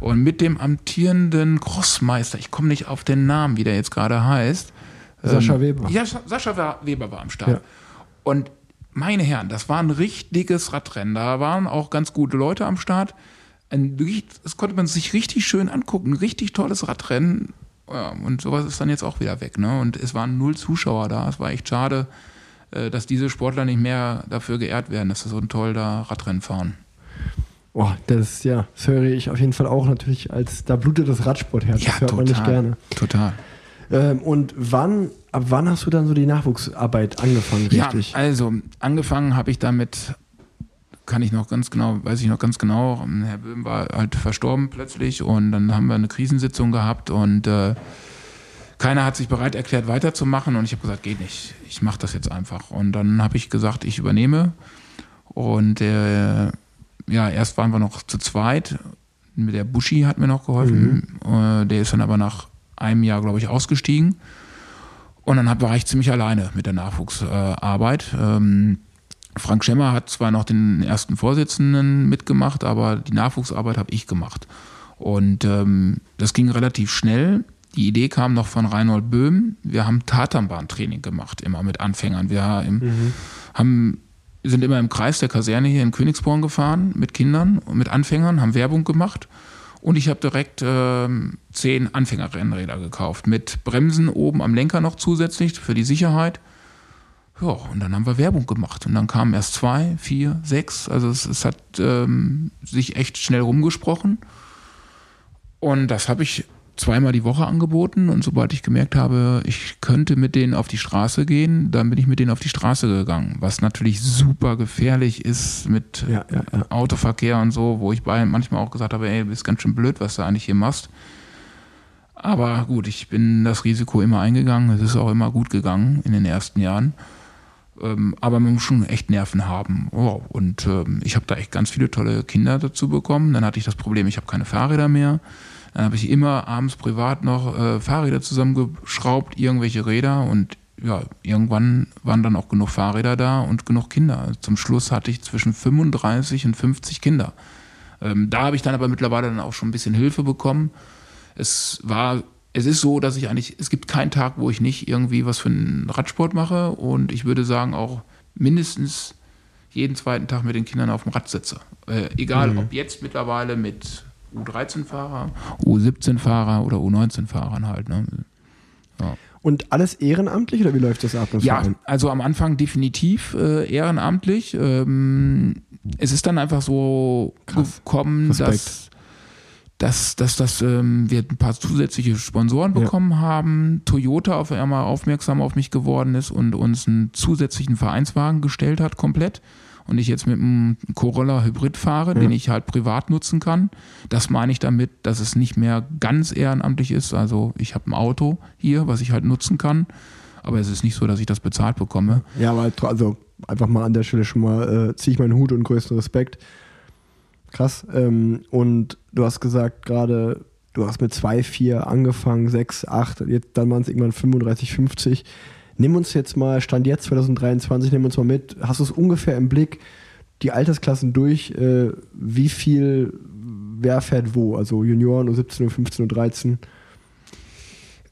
Und mit dem amtierenden Crossmeister, ich komme nicht auf den Namen, wie der jetzt gerade heißt. Sascha Ähm, Weber. Ja, Sa- Sascha Weber war am Start. Ja. Und meine Herren, das war ein richtiges Radrennen. Da waren auch ganz gute Leute am Start. Ein, das konnte man sich richtig schön angucken. Ein richtig tolles Radrennen. Ja, und sowas ist dann jetzt auch wieder weg. Ne? Und es waren null Zuschauer da. Es war echt schade, äh, dass diese Sportler nicht mehr dafür geehrt werden, dass sie so ein toll da Radrennen fahren. Oh, das, ja, das höre ich auf jeden Fall auch natürlich als, da blutet das Radsportherz. das hört man nicht gerne. Total. Ähm, und wann, ab wann hast du dann so die Nachwuchsarbeit angefangen, richtig? Ja, also angefangen habe ich damit, kann ich noch ganz genau, weiß ich noch ganz genau, Herr Böhm war halt verstorben plötzlich und dann haben wir eine Krisensitzung gehabt und äh, keiner hat sich bereit erklärt weiterzumachen und ich habe gesagt, geht nicht, ich mache das jetzt einfach. Und dann habe ich gesagt, ich übernehme und äh, ja, erst waren wir noch zu zweit, mit der Buschi hat mir noch geholfen, äh, der ist dann aber nach einem Jahr, glaube ich, ausgestiegen. Und dann war ich ziemlich alleine mit der Nachwuchsarbeit. Ähm, Frank Schemmer hat zwar noch den ersten Vorsitzenden mitgemacht, aber die Nachwuchsarbeit habe ich gemacht. Und ähm, das ging relativ schnell. Die Idee kam noch von Reinhold Böhm. Wir haben Tatanbahntraining gemacht, immer mit Anfängern. Wir haben, haben, sind immer im Kreis der Kaserne hier in Königsborn gefahren mit Kindern und mit Anfängern, haben Werbung gemacht. Und ich habe direkt ähm, zehn Anfängerrennräder gekauft mit Bremsen oben am Lenker noch zusätzlich für die Sicherheit. Ja, und dann haben wir Werbung gemacht. Und dann kamen erst zwei, vier, sechs. Also es, es hat ähm, sich echt schnell rumgesprochen. Und das habe ich zweimal die Woche angeboten. Und sobald ich gemerkt habe, ich könnte mit denen auf die Straße gehen, dann bin ich mit denen auf die Straße gegangen. Was natürlich super gefährlich ist mit Ja, ja, ja. Autoverkehr und so, wo ich bei manchmal auch gesagt habe, ey, du bist ganz schön blöd, was du eigentlich hier machst. Aber gut, ich bin das Risiko immer eingegangen. Es ist auch immer gut gegangen in den ersten Jahren. Ähm, aber man muss schon echt Nerven haben. Und ähm, ich habe da echt ganz viele tolle Kinder dazu bekommen. Dann hatte ich das Problem, ich habe keine Fahrräder mehr. Dann habe ich immer abends privat noch äh, Fahrräder zusammengeschraubt, irgendwelche Räder und ja, irgendwann waren dann auch genug Fahrräder da und genug Kinder. Zum Schluss hatte ich zwischen 35 und 50 Kinder. Ähm, da habe ich dann aber mittlerweile dann auch schon ein bisschen Hilfe bekommen. Es war, es ist so, dass ich eigentlich, es gibt keinen Tag, wo ich nicht irgendwie was für einen Radsport mache und ich würde sagen auch mindestens jeden zweiten Tag mit den Kindern auf dem Rad sitze. Äh, egal, Mhm. ob jetzt mittlerweile mit U13-Fahrer, U17-Fahrer oder U19-Fahrern halt. Ne? Und alles ehrenamtlich oder wie läuft das ab? Ja, Verein? also am Anfang definitiv äh, ehrenamtlich. Ähm, es ist dann einfach so Krass. gekommen, Respekt. dass, dass, dass, dass ähm, wir ein paar zusätzliche Sponsoren Ja. bekommen haben. Toyota auf einmal aufmerksam auf mich geworden ist und uns einen zusätzlichen Vereinswagen gestellt hat, komplett. Und ich jetzt mit einem Corolla Hybrid fahre, den ich halt privat nutzen kann. Das meine ich damit, dass es nicht mehr ganz ehrenamtlich ist. Also ich habe ein Auto hier, was ich halt nutzen kann. Aber es ist nicht so, dass ich das bezahlt bekomme. Ja, aber also einfach mal an der Stelle schon mal äh, ziehe ich meinen Hut und größten Respekt. Krass. Ähm, und du hast gesagt gerade, du hast mit 2, 4 angefangen, 6, 8, jetzt dann waren es irgendwann 35, 50. Nimm uns jetzt mal, Stand jetzt 2023, nimm uns mal mit. Hast du es ungefähr im Blick, die Altersklassen durch, äh, wie viel, wer fährt wo? Also Junioren, U17, U15, U13.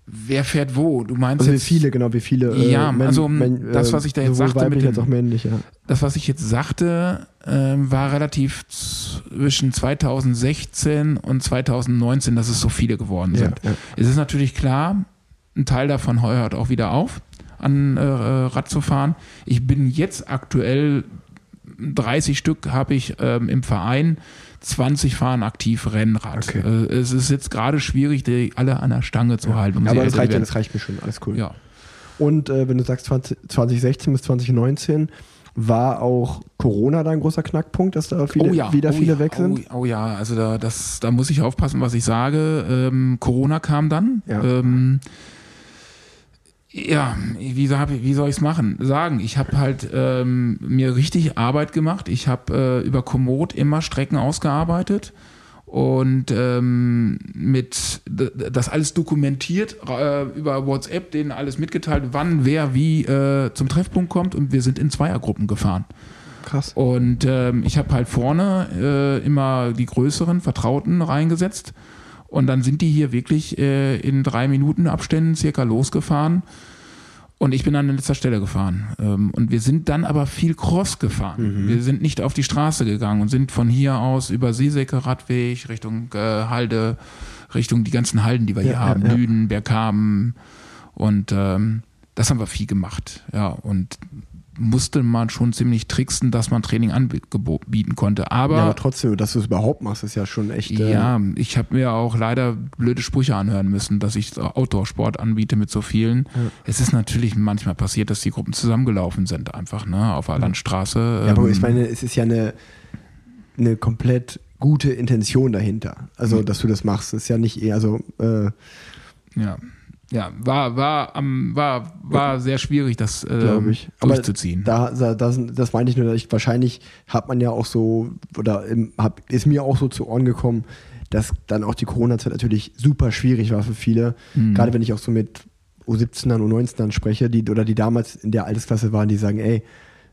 Wer fährt wo? Du meinst Also wie jetzt, viele, genau, wie viele. äh, Ja, also, das, was ich da jetzt sagte mit dem- männlich, ja. das, was ich jetzt sagte, ähm, war relativ zwischen 2016 und 2019, dass es so viele geworden sind. Ja, ja. Es ist natürlich klar, ein Teil davon hört auch wieder auf, an äh, Rad zu fahren. Ich bin jetzt aktuell 30 Stück habe ich ähm, im Verein, 20 fahren aktiv Rennrad. Okay. Äh, es ist jetzt gerade schwierig, die alle an der Stange zu halten. um sie Aber das reicht, ja, das reicht mir schon, alles cool. Ja. Und äh, wenn du sagst 20, 2016 bis 2019, war auch Corona da ein großer Knackpunkt, dass da viele, wieder oh viele ja, weg sind? Oh, oh ja, also da, das, da muss ich aufpassen, was ich sage. Ähm, Corona kam dann. Ja. Ähm, ja, wie, wie soll ich es machen? Sagen, ich habe halt ähm, mir richtig Arbeit gemacht. Ich habe äh, über Komoot immer Strecken ausgearbeitet und ähm, mit das alles dokumentiert äh, über WhatsApp, denen alles mitgeteilt, wann wer wie äh, zum Treffpunkt kommt und wir sind in Zweiergruppen gefahren. Krass. Und ähm, ich habe halt vorne äh, immer die größeren Vertrauten reingesetzt. Und dann sind die hier wirklich äh, in drei Minuten Abständen circa losgefahren. Und ich bin an letzter Stelle gefahren. Ähm, und wir sind dann aber viel Cross gefahren. Wir sind nicht auf die Straße gegangen und sind von hier aus über Seesäcke Radweg Richtung äh, Halde, Richtung die ganzen Halden, die wir hier Ja, haben, ja, ja. Lüden, Berghaben. Und ähm, das haben wir viel gemacht. Ja, und musste man schon ziemlich tricksen, dass man Training anbieten konnte. Aber, ja, aber trotzdem, dass du es überhaupt machst, ist ja schon echt. Äh, ja, ich habe mir auch leider blöde Sprüche anhören müssen, dass ich Outdoor-Sport anbiete mit so vielen. Es ist natürlich manchmal passiert, dass die Gruppen zusammengelaufen sind, einfach, ne, auf der Landstraße. Ja, aber Ähm, ich meine, es ist ja eine, eine komplett gute Intention dahinter. Also, Mhm. dass du das machst, ist ja nicht eher so. Äh, ja. Ja, war, war, am war, war sehr schwierig, das äh, durchzuziehen. Da, da, das, das meine ich nur, dass ich, wahrscheinlich hat man ja auch so, oder im, hab, ist mir auch so zu Ohren gekommen, dass dann auch die Corona-Zeit natürlich super schwierig war für viele. Mhm. Gerade wenn ich auch so mit U17ern, U19ern spreche, die, oder die damals in der Altersklasse waren, die sagen, ey,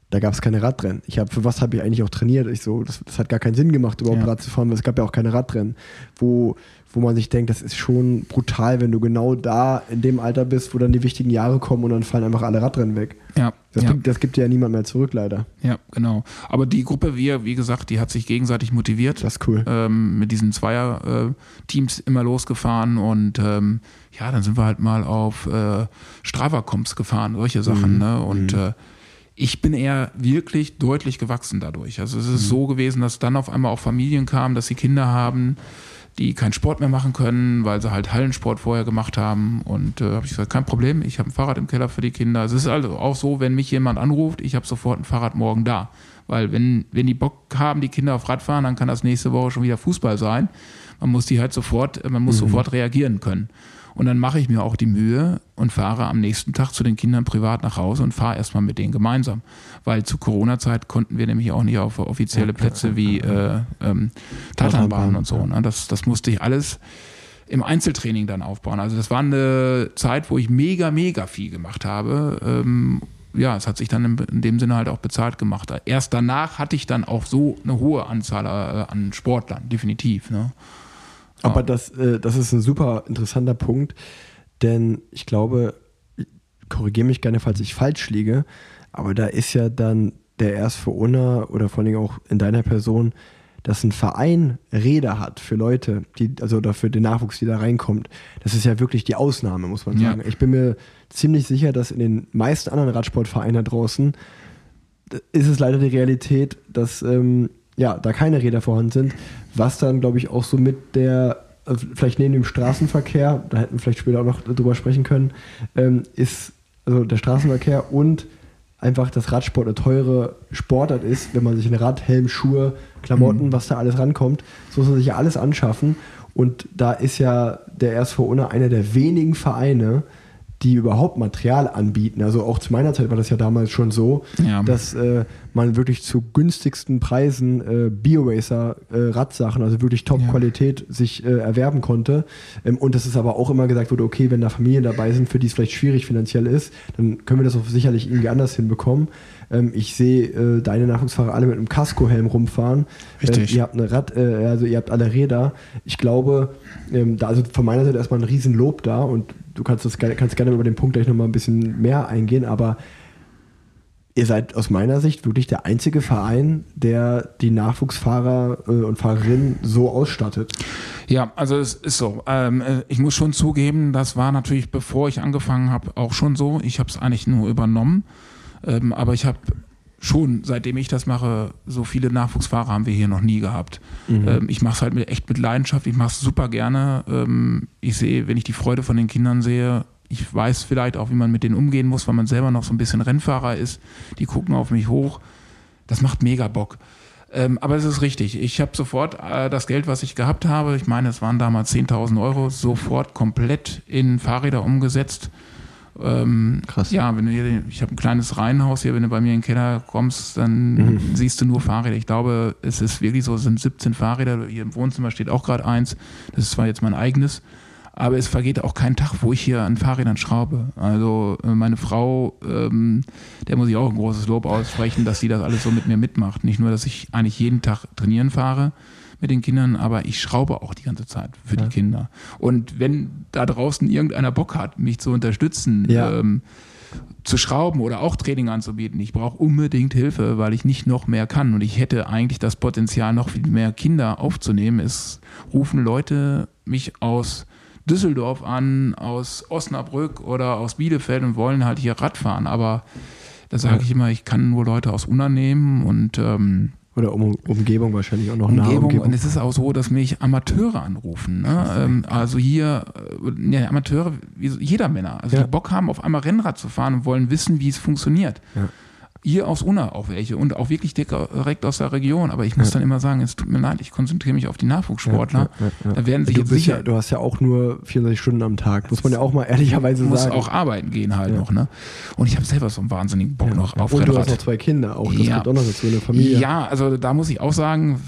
da gab es keine Radrennen. Ich habe, für was habe ich eigentlich auch trainiert? Ich so, das, das hat gar keinen Sinn gemacht, überhaupt Ja. Rad zu fahren, weil es gab ja auch keine Radrennen. Wo, wo man sich denkt, das ist schon brutal, wenn du genau da in dem Alter bist, wo dann die wichtigen Jahre kommen und dann fallen einfach alle Radrennen weg. ja, Das, ja. bringt, das gibt dir ja niemand mehr zurück, leider. Ja, genau. Aber die Gruppe, wir, wie gesagt, die hat sich gegenseitig motiviert. Das ist cool. ähm, mit diesen Zweier-Teams immer losgefahren und ähm, ja, dann sind wir halt mal auf äh, Strava-Comps gefahren, solche Sachen. Mhm. Ne? Und äh, ich bin eher wirklich deutlich gewachsen dadurch. Also es ist Mhm. so gewesen, dass dann auf einmal auch Familien kamen, dass sie Kinder haben, die keinen Sport mehr machen können, weil sie halt Hallensport vorher gemacht haben. Und äh, habe ich gesagt, kein Problem, ich habe ein Fahrrad im Keller für die Kinder. Es ist also auch so, wenn mich jemand anruft, ich habe sofort ein Fahrrad morgen da. Weil wenn, wenn die Bock haben, die Kinder auf Rad fahren, dann kann das nächste Woche schon wieder Fußball sein. Man muss die halt sofort, man muss sofort reagieren können. Und dann mache ich mir auch die Mühe und fahre am nächsten Tag zu den Kindern privat nach Hause und fahre erstmal mit denen gemeinsam. Weil zu Corona-Zeit konnten wir nämlich auch nicht auf offizielle Plätze wie äh, ähm, Tatanbahn und so. Ne? Das, das musste ich alles im Einzeltraining dann aufbauen. Also das war eine Zeit, wo ich mega, mega viel gemacht habe. Ähm, ja, es hat sich dann in, dem Sinne halt auch bezahlt gemacht. Erst danach hatte ich dann auch so eine hohe Anzahl äh, an Sportlern, definitiv. Ne? Aber das, äh, das ist ein super interessanter Punkt, denn ich glaube, korrigiere mich gerne, falls ich falsch liege, aber da ist ja dann der erste Unna oder vor allem auch in deiner Person, dass ein Verein Räder hat für Leute, die, also oder für den Nachwuchs, die da reinkommt. Das ist ja wirklich die Ausnahme, muss man sagen. Ja. Ich bin mir ziemlich sicher, dass in den meisten anderen Radsportvereinen da draußen ist es leider die Realität, dass ähm, ja, da keine Räder vorhanden sind, was dann, glaube ich, auch so mit der, äh, vielleicht neben dem Straßenverkehr, da hätten wir vielleicht später auch noch drüber sprechen können, ähm, ist also der Straßenverkehr und einfach das Radsport eine teure Sportart ist, wenn man sich ein Rad, Helm, Schuhe, Klamotten, was da alles rankommt, so muss man sich ja alles anschaffen. Und da ist ja der RSV Unna einer der wenigen Vereine, die überhaupt Material anbieten. Also auch zu meiner Zeit war das ja damals schon so, Ja. dass äh, man wirklich zu günstigsten Preisen äh, BioRacer äh, Radsachen, also wirklich Top-Qualität, sich äh, erwerben konnte. Ähm, und dass es aber auch immer gesagt wurde, okay, wenn da Familien dabei sind, für die es vielleicht schwierig finanziell ist, dann können wir das auch sicherlich irgendwie anders hinbekommen. Ähm, ich sehe äh, deine Nachwuchsfahrer alle mit einem Kaskohelm rumfahren. Richtig. Ähm, ihr habt eine Rad, äh, also ihr habt alle Räder. Ich glaube, ähm, da also von meiner Seite erstmal ein Riesen-Lob da und du kannst das kannst gerne über den Punkt gleich nochmal ein bisschen mehr eingehen, aber ihr seid aus meiner Sicht wirklich der einzige Verein, der die Nachwuchsfahrer äh, und Fahrerinnen so ausstattet. Ja, also es ist so. Ähm, äh, ich muss schon zugeben, das war natürlich, bevor ich angefangen habe, auch schon so. Ich habe es eigentlich nur übernommen. Ähm, aber ich habe schon, seitdem ich das mache, so viele Nachwuchsfahrer haben wir hier noch nie gehabt. Ähm, ich mache es halt mit, echt mit Leidenschaft. Ich mache es super gerne. Ich sehe, wenn ich die Freude von den Kindern sehe, ich weiß vielleicht auch, wie man mit denen umgehen muss, weil man selber noch so ein bisschen Rennfahrer ist. Die gucken auf mich hoch. Das macht mega Bock. Ähm, aber es ist richtig. Ich habe sofort äh, das Geld, was ich gehabt habe, ich meine, es waren damals 10.000 Euro, sofort komplett in Fahrräder umgesetzt. Ähm, Krass. Ja, wenn du hier, ich habe ein kleines Reihenhaus hier, wenn du bei mir in den Keller kommst, dann siehst du nur Fahrräder. Ich glaube, es ist wirklich so, es sind 17 Fahrräder. Hier im Wohnzimmer steht auch gerade eins. Das ist zwar jetzt mein eigenes, aber es vergeht auch kein Tag, wo ich hier an Fahrrädern schraube. Also äh, meine Frau, ähm, der muss ich auch ein großes Lob aussprechen, dass sie das alles so mit mir mitmacht. Nicht nur, dass ich eigentlich jeden Tag trainieren fahre mit den Kindern, aber ich schraube auch die ganze Zeit für die Kinder. Und wenn da draußen irgendeiner Bock hat, mich zu unterstützen, Ja. ähm, zu schrauben oder auch Training anzubieten. Ich brauche unbedingt Hilfe, weil ich nicht noch mehr kann. Und ich hätte eigentlich das Potenzial, noch viel mehr Kinder aufzunehmen. Es rufen Leute mich aus Düsseldorf an, aus Osnabrück oder aus Bielefeld und wollen halt hier Rad fahren. Aber da sage ich immer, ich kann nur Leute aus Unna nehmen und ähm, Oder um, Umgebung wahrscheinlich auch noch Umgebung. Umgebung. Und es ist auch so, dass mich Amateure anrufen. Ne? Ähm, also hier, äh, ja, Amateure, jeder Männer, also Ja. die Bock haben, auf einmal Rennrad zu fahren und wollen wissen, wie es funktioniert. Ja. Hier aus Unna auch welche und auch wirklich direkt aus der Region. Aber ich muss dann immer sagen, es tut mir leid, ich konzentriere mich auf die Nachwuchssportler. Ja, ja, ja. Da werden sich du, jetzt sicher, ja, du hast ja auch nur 24 Stunden am Tag, muss man ja auch mal ehrlicherweise muss sagen. auch arbeiten gehen halt noch. Ne? Und ich habe selber so einen wahnsinnigen Bock noch auf und du Rennrad. hast noch zwei Kinder auch, das Ja. kommt auch noch dazu, eine Familie. Ja, also da muss ich auch sagen,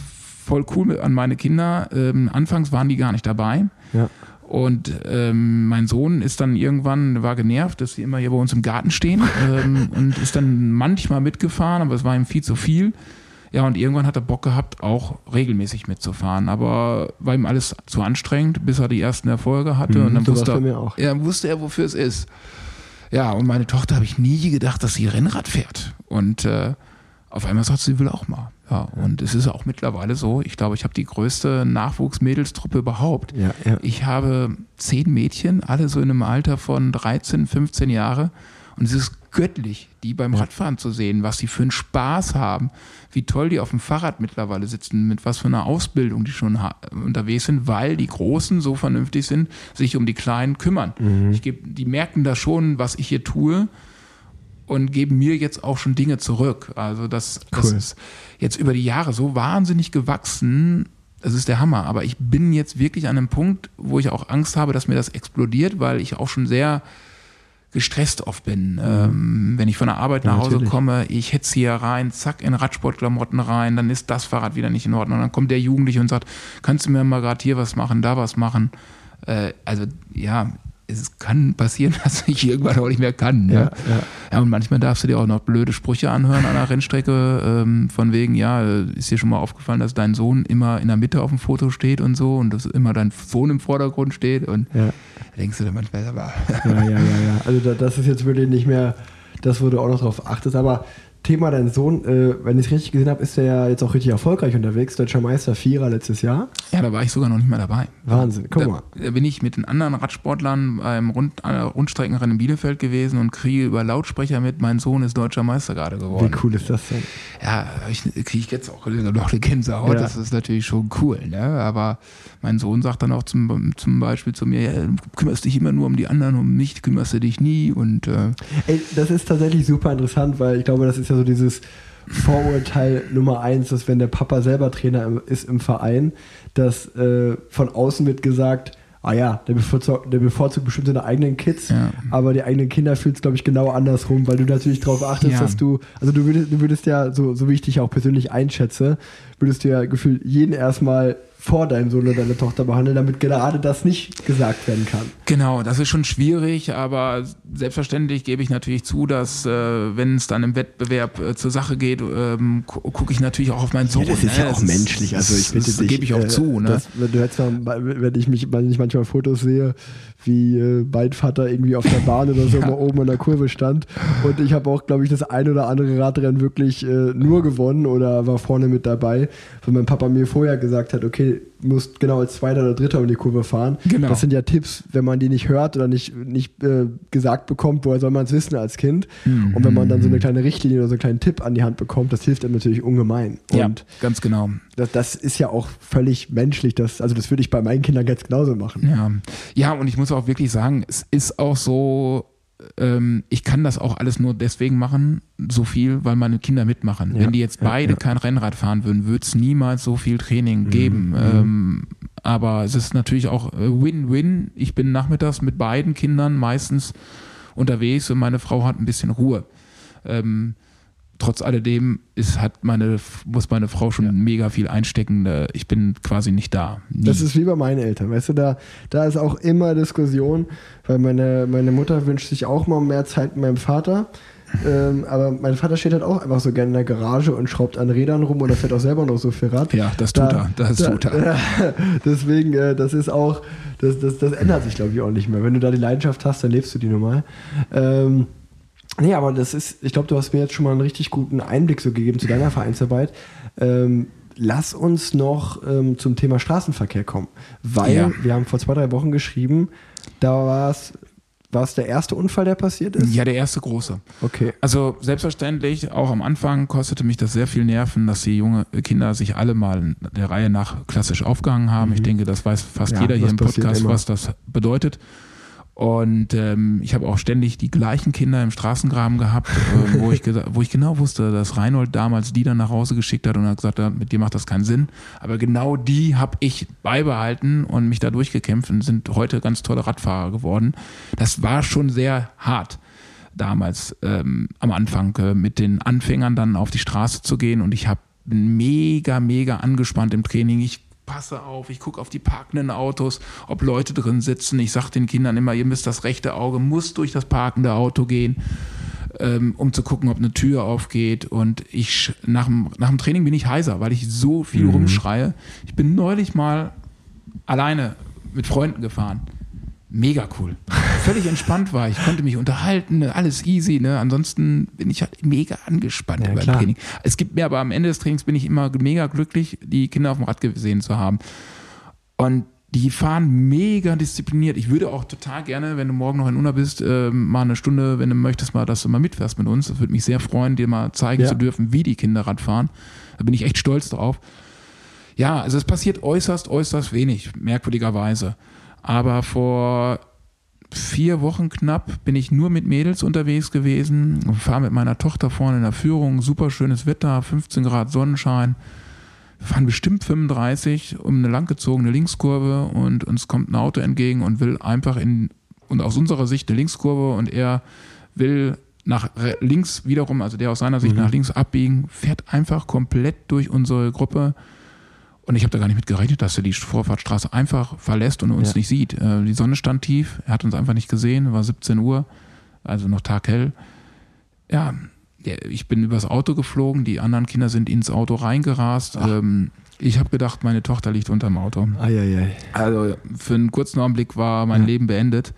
voll cool an meine Kinder. Ähm, anfangs waren die gar nicht dabei. Ja. Und ähm, mein Sohn ist dann irgendwann, war genervt, dass sie immer hier bei uns im Garten stehen ähm, und ist dann manchmal mitgefahren, aber es war ihm viel zu viel. Ja, und irgendwann hat er Bock gehabt, auch regelmäßig mitzufahren. Aber war ihm alles zu anstrengend, bis er die ersten Erfolge hatte. und dann wusste, er, ja, wusste er, wofür es ist. Ja, und meine Tochter habe ich nie gedacht, dass sie Rennrad fährt. Und äh, auf einmal sagt sie, sie will auch mal. Ja, und es ist auch mittlerweile so, ich glaube, ich habe die größte Nachwuchsmädelstruppe überhaupt. Ja, ja. Ich habe zehn Mädchen, alle so in einem Alter von 13, 15 Jahre. Und es ist göttlich, die beim Radfahren zu sehen, was sie für einen Spaß haben, wie toll die auf dem Fahrrad mittlerweile sitzen, mit was für einer Ausbildung die schon unterwegs sind, weil die Großen so vernünftig sind, sich um die Kleinen kümmern. Ich geb, die merken da schon, was ich hier tue und geben mir jetzt auch schon Dinge zurück. Also das, das Cool. ist jetzt über die Jahre so wahnsinnig gewachsen. das ist der Hammer. Aber ich bin jetzt wirklich an einem Punkt, wo ich auch Angst habe, dass mir das explodiert, weil ich auch schon sehr gestresst oft bin. Ähm, wenn ich von der Arbeit nach Ja, Hause natürlich. komme, ich hetze hier rein, zack, in Radsportklamotten rein, dann ist das Fahrrad wieder nicht in Ordnung. Dann kommt der Jugendliche und sagt, kannst du mir mal gerade hier was machen, da was machen? Äh, also ja, es kann passieren, dass ich irgendwann auch nicht mehr kann. Ja, Ja, ja. ja. und manchmal darfst du dir auch noch blöde Sprüche anhören an der Rennstrecke, ähm, von wegen, ja, ist dir schon mal aufgefallen, dass dein Sohn immer in der Mitte auf dem Foto steht und so und dass immer dein Sohn im Vordergrund steht und Ja. da denkst du dann manchmal, aber Ja, ja, ja, ja. Also da, das ist jetzt wirklich nicht mehr das, wo du auch noch drauf achtest. Aber Thema dein Sohn, äh, wenn ich es richtig gesehen habe, ist der ja jetzt auch richtig erfolgreich unterwegs. Deutscher Meister Vierer letztes Jahr. ja, da war ich sogar noch nicht mal dabei. Wahnsinn. Guck mal. Da, da bin ich mit den anderen Radsportlern beim Rund, äh, Rundstreckenrennen in Bielefeld gewesen und kriege über Lautsprecher mit, mein Sohn ist deutscher Meister gerade geworden. Wie cool ist das denn? Ja, ich kriege ich jetzt auch noch eine Gänsehaut, Ja. das ist natürlich schon cool, ne? Aber mein Sohn sagt dann auch zum, zum Beispiel zu mir, ja, du kümmerst dich immer nur um die anderen, um mich kümmerst du dich nie und äh, Ey, das ist tatsächlich super interessant, weil ich glaube, das ist ja so dieses Vorurteil Nummer eins, dass wenn der Papa selber Trainer im- ist im Verein, dass äh, von außen wird gesagt, ah ja, der bevorzugt, der bevorzugt bestimmt seine eigenen Kids, Ja. aber die eigenen Kinder fühlt es, glaube ich, genau andersrum, weil du natürlich darauf achtest, Ja. dass du, also du würdest, du würdest ja, so, so wie ich dich auch persönlich einschätze, würdest du ja gefühlt jeden erstmal vor deinem Sohn oder deiner Tochter behandeln, damit gerade das nicht gesagt werden kann. Genau, das ist schon schwierig, aber selbstverständlich gebe ich natürlich zu, dass äh, wenn es dann im Wettbewerb äh, zur Sache geht, ähm, gu gucke ich natürlich auch auf meinen Sohn. das ist ne? ja auch Das menschlich. Also ich bitte das dich. gebe ich auch äh, zu. Ne? Das, wenn, du jetzt mal, wenn ich mich, wenn ich manchmal Fotos sehe, wie äh, mein Vater irgendwie auf der Bahn oder so Ja. mal oben an der Kurve stand. Und ich habe auch, glaube ich, das ein oder andere Radrennen wirklich äh, nur gewonnen oder war vorne mit dabei, weil mein Papa mir vorher gesagt hat, okay, musst genau als Zweiter oder Dritter um die Kurve fahren. Genau. Das sind ja Tipps, wenn man die nicht hört oder nicht, nicht äh, gesagt bekommt, woher soll man es wissen als Kind? Mhm. Und wenn man dann so eine kleine Richtlinie oder so einen kleinen Tipp an die Hand bekommt, das hilft einem natürlich ungemein. ja, Und ganz genau. das, das ist ja auch völlig menschlich. Das, also das würde ich bei meinen Kindern ganz genauso machen. Ja. ja, und ich muss auch wirklich sagen, es ist auch so, ähm, ich kann das auch alles nur deswegen machen, so viel, weil meine Kinder mitmachen. Ja, Wenn die jetzt ja, beide ja. kein Rennrad fahren würden, würde es niemals so viel Training Mhm, geben. Ähm, aber es ist natürlich auch äh, Win-Win. Ich bin nachmittags mit beiden Kindern meistens unterwegs und meine Frau hat ein bisschen Ruhe. Ähm, trotz alledem ist, hat meine, muss meine Frau schon mega viel einstecken. Äh, Ich bin quasi nicht da. Nie. Das ist wie bei meinen Eltern, weißt du, da, da ist auch immer Diskussion, weil meine, meine Mutter wünscht sich auch mal mehr Zeit mit meinem Vater. Ähm, aber mein Vater steht halt auch einfach so gerne in der Garage und schraubt an Rädern rum oder fährt auch selber noch so viel Rad. Ja, das tut er, das tut er. deswegen, äh, das ist auch, das, das, das ändert sich, glaube ich, auch nicht mehr. Wenn du da die Leidenschaft hast, dann lebst du die normal. Ähm, nee, aber das ist, ich glaube, du hast mir jetzt schon mal einen richtig guten Einblick so gegeben zu deiner Vereinsarbeit. Ähm, lass uns noch ähm, zum Thema Straßenverkehr kommen. Weil Ja. wir haben vor zwei, drei Wochen geschrieben, da war es, war es der erste Unfall, der passiert ist? Ja, der erste große. Okay. Also selbstverständlich, auch am Anfang kostete mich das sehr viel Nerven, dass die junge Kinder sich alle mal der Reihe nach klassisch aufgehangen haben. Ich denke, das weiß fast Mhm. Ja, jeder hier im Podcast, immer. was das bedeutet. Und ähm, ich habe auch ständig die gleichen Kinder im Straßengraben gehabt, äh, wo, ich wo ich genau wusste, dass Reinhold damals die dann nach Hause geschickt hat und hat gesagt, mit dir macht das keinen Sinn. Aber genau die habe ich beibehalten und mich da durchgekämpft und sind heute ganz tolle Radfahrer geworden. Das war schon sehr hart damals ähm, am Anfang äh, mit den Anfängern dann auf die Straße zu gehen und ich habe mega, mega angespannt im Training. Ich passe auf, ich gucke auf die parkenden Autos, ob Leute drin sitzen. Ich sage den Kindern immer, ihr müsst das rechte Auge, muss durch das parkende Auto gehen, ähm, um zu gucken, ob eine Tür aufgeht. Und ich nach dem, nach dem Training bin ich heiser, weil ich so viel rumschreie. Ich bin neulich mal alleine mit Freunden gefahren. Mega cool. Völlig entspannt war ich, konnte mich unterhalten, ne, alles easy. Ne? Ansonsten bin ich halt mega angespannt Ja, beim klar. Training. Es gibt mir aber am Ende des Trainings bin ich immer mega glücklich, die Kinder auf dem Rad gesehen zu haben. Und die fahren mega diszipliniert. Ich würde auch total gerne, wenn du morgen noch in Unna bist, ähm, mal eine Stunde, wenn du möchtest, mal, dass du mal mitfährst mit uns. Das würde mich sehr freuen, dir mal zeigen Ja. zu dürfen, wie die Kinder Rad fahren. Da bin ich echt stolz drauf. Ja, also es passiert äußerst, äußerst wenig, merkwürdigerweise. Aber vor vier Wochen knapp bin ich nur mit Mädels unterwegs gewesen und fahre mit meiner Tochter vorne in der Führung. Super schönes Wetter, 15 Grad Sonnenschein. wir fahren bestimmt 35 um eine langgezogene Linkskurve und uns kommt ein Auto entgegen und will einfach in, und aus unserer Sicht eine Linkskurve und er will nach links wiederum, also der aus seiner Sicht mhm. nach links abbiegen, fährt einfach komplett durch unsere Gruppe. Und ich habe da gar nicht mit gerechnet, dass er die Vorfahrtstraße einfach verlässt und uns ja. nicht sieht. Äh, die Sonne stand tief, er hat uns einfach nicht gesehen, war 17 Uhr, also noch taghell. Ja, ich bin übers Auto geflogen, die anderen Kinder sind ins Auto reingerast. Ähm, ich habe gedacht, meine Tochter liegt unterm Auto. Eieiei. Also für einen kurzen Augenblick war mein ja. Leben beendet.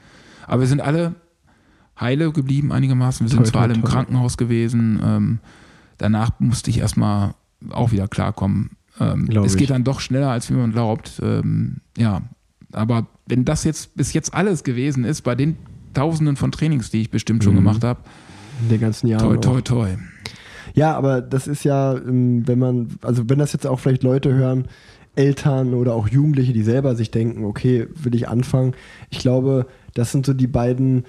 Aber wir sind alle heile geblieben einigermaßen. Wir sind toll, zwar alle im toll. Krankenhaus gewesen. Ähm, danach musste ich erstmal auch wieder klarkommen. Ähm, es geht dann doch schneller, als wie man glaubt. Ähm, ja, aber wenn das jetzt bis jetzt alles gewesen ist, bei den Tausenden von Trainings, die ich bestimmt schon mhm. gemacht habe, in den ganzen Jahren. Toi, toi, toi. Ja, aber das ist ja, ähm, wenn man, also wenn das jetzt auch vielleicht Leute hören, Eltern oder auch Jugendliche, die selber sich denken, okay, will ich anfangen. Ich glaube, das sind so die beiden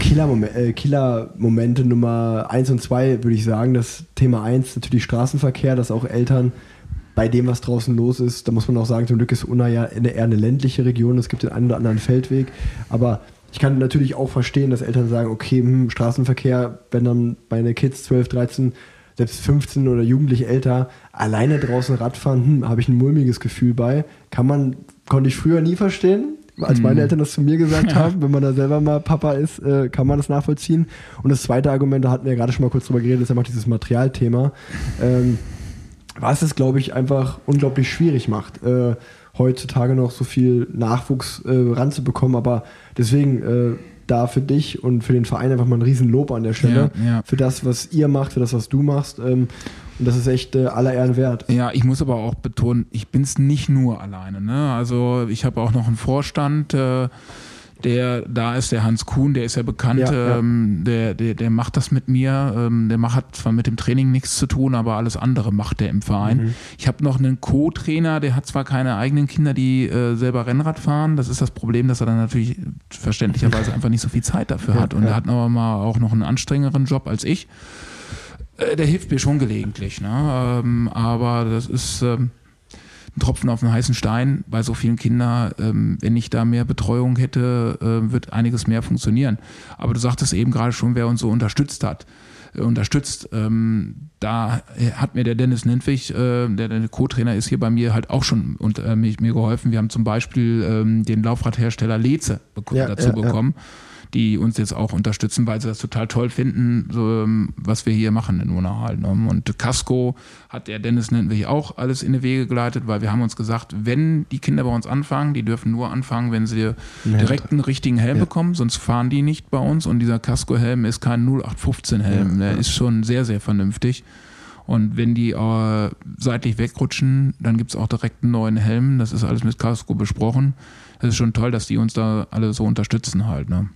Killer-Momente äh, Killer Nummer eins und zwei, würde ich sagen. Das Thema eins natürlich Straßenverkehr, dass auch Eltern bei dem, was draußen los ist, da muss man auch sagen, zum Glück ist Unna ja eher eine ländliche Region, es gibt den einen oder anderen Feldweg, aber ich kann natürlich auch verstehen, dass Eltern sagen, okay, hm, Straßenverkehr, wenn dann meine Kids 12, 13, selbst 15 oder Jugendliche älter alleine draußen Radfahren, hm, habe ich ein mulmiges Gefühl bei. Kann man, konnte ich früher nie verstehen, als meine hm. Eltern das zu mir gesagt haben, wenn man da selber mal Papa ist, äh, kann man das nachvollziehen. Und das zweite Argument, da hatten wir ja gerade schon mal kurz drüber geredet, ist einfach dieses Materialthema. Ähm, was es, glaube ich, einfach unglaublich schwierig macht. Äh, heutzutage noch so viel Nachwuchs äh, ranzubekommen. Aber deswegen äh, da für dich und für den Verein einfach mal ein Riesenlob an der Stelle. Ja, ja. Für das, was ihr macht, für das, was du machst. Ähm, und das ist echt äh, aller Ehren wert. Ja, ich muss aber auch betonen, ich bin es nicht nur alleine. Ne? Also ich habe auch noch einen Vorstand. Äh, der da ist, der Hans Kuhn, der ist ja bekannt, ja, ja. Ähm, der, der, der macht das mit mir. Ähm, der macht, hat zwar mit dem Training nichts zu tun, aber alles andere macht der im Verein. Mhm. Ich habe noch einen Co-Trainer, der hat zwar keine eigenen Kinder, die äh, selber Rennrad fahren. Das ist das Problem, dass er dann natürlich verständlicherweise einfach nicht so viel Zeit dafür ja, hat. Und er hat aber mal auch noch einen anstrengenderen Job als ich. Äh, der hilft mir schon gelegentlich, ne? Ähm, aber das ist. Ähm, Tropfen auf einen heißen Stein bei so vielen Kindern. Ähm, wenn ich da mehr Betreuung hätte, äh, wird einiges mehr funktionieren. Aber du sagtest eben gerade schon, wer uns so unterstützt hat. Äh, unterstützt. Ähm, da hat mir der Dennis Nentwig, äh, der, der Co-Trainer ist hier bei mir, halt auch schon und, äh, mir, mir geholfen. Wir haben zum Beispiel ähm, den Laufradhersteller Leze ja, dazu ja, bekommen. Ja die uns jetzt auch unterstützen, weil sie das total toll finden, so, ähm, was wir hier machen in Unna halt. Ne? Und Casco hat der Dennis wir auch alles in die Wege geleitet, weil wir haben uns gesagt, wenn die Kinder bei uns anfangen, die dürfen nur anfangen, wenn sie direkt einen richtigen Helm ja. bekommen, sonst fahren die nicht bei uns. Und dieser Casco-Helm ist kein 0815-Helm, ja, der ist schon sehr, sehr vernünftig. Und wenn die äh, seitlich wegrutschen, dann gibt es auch direkt einen neuen Helm. Das ist alles mit Casco besprochen. Es ist schon toll, dass die uns da alle so unterstützen halt. Ne?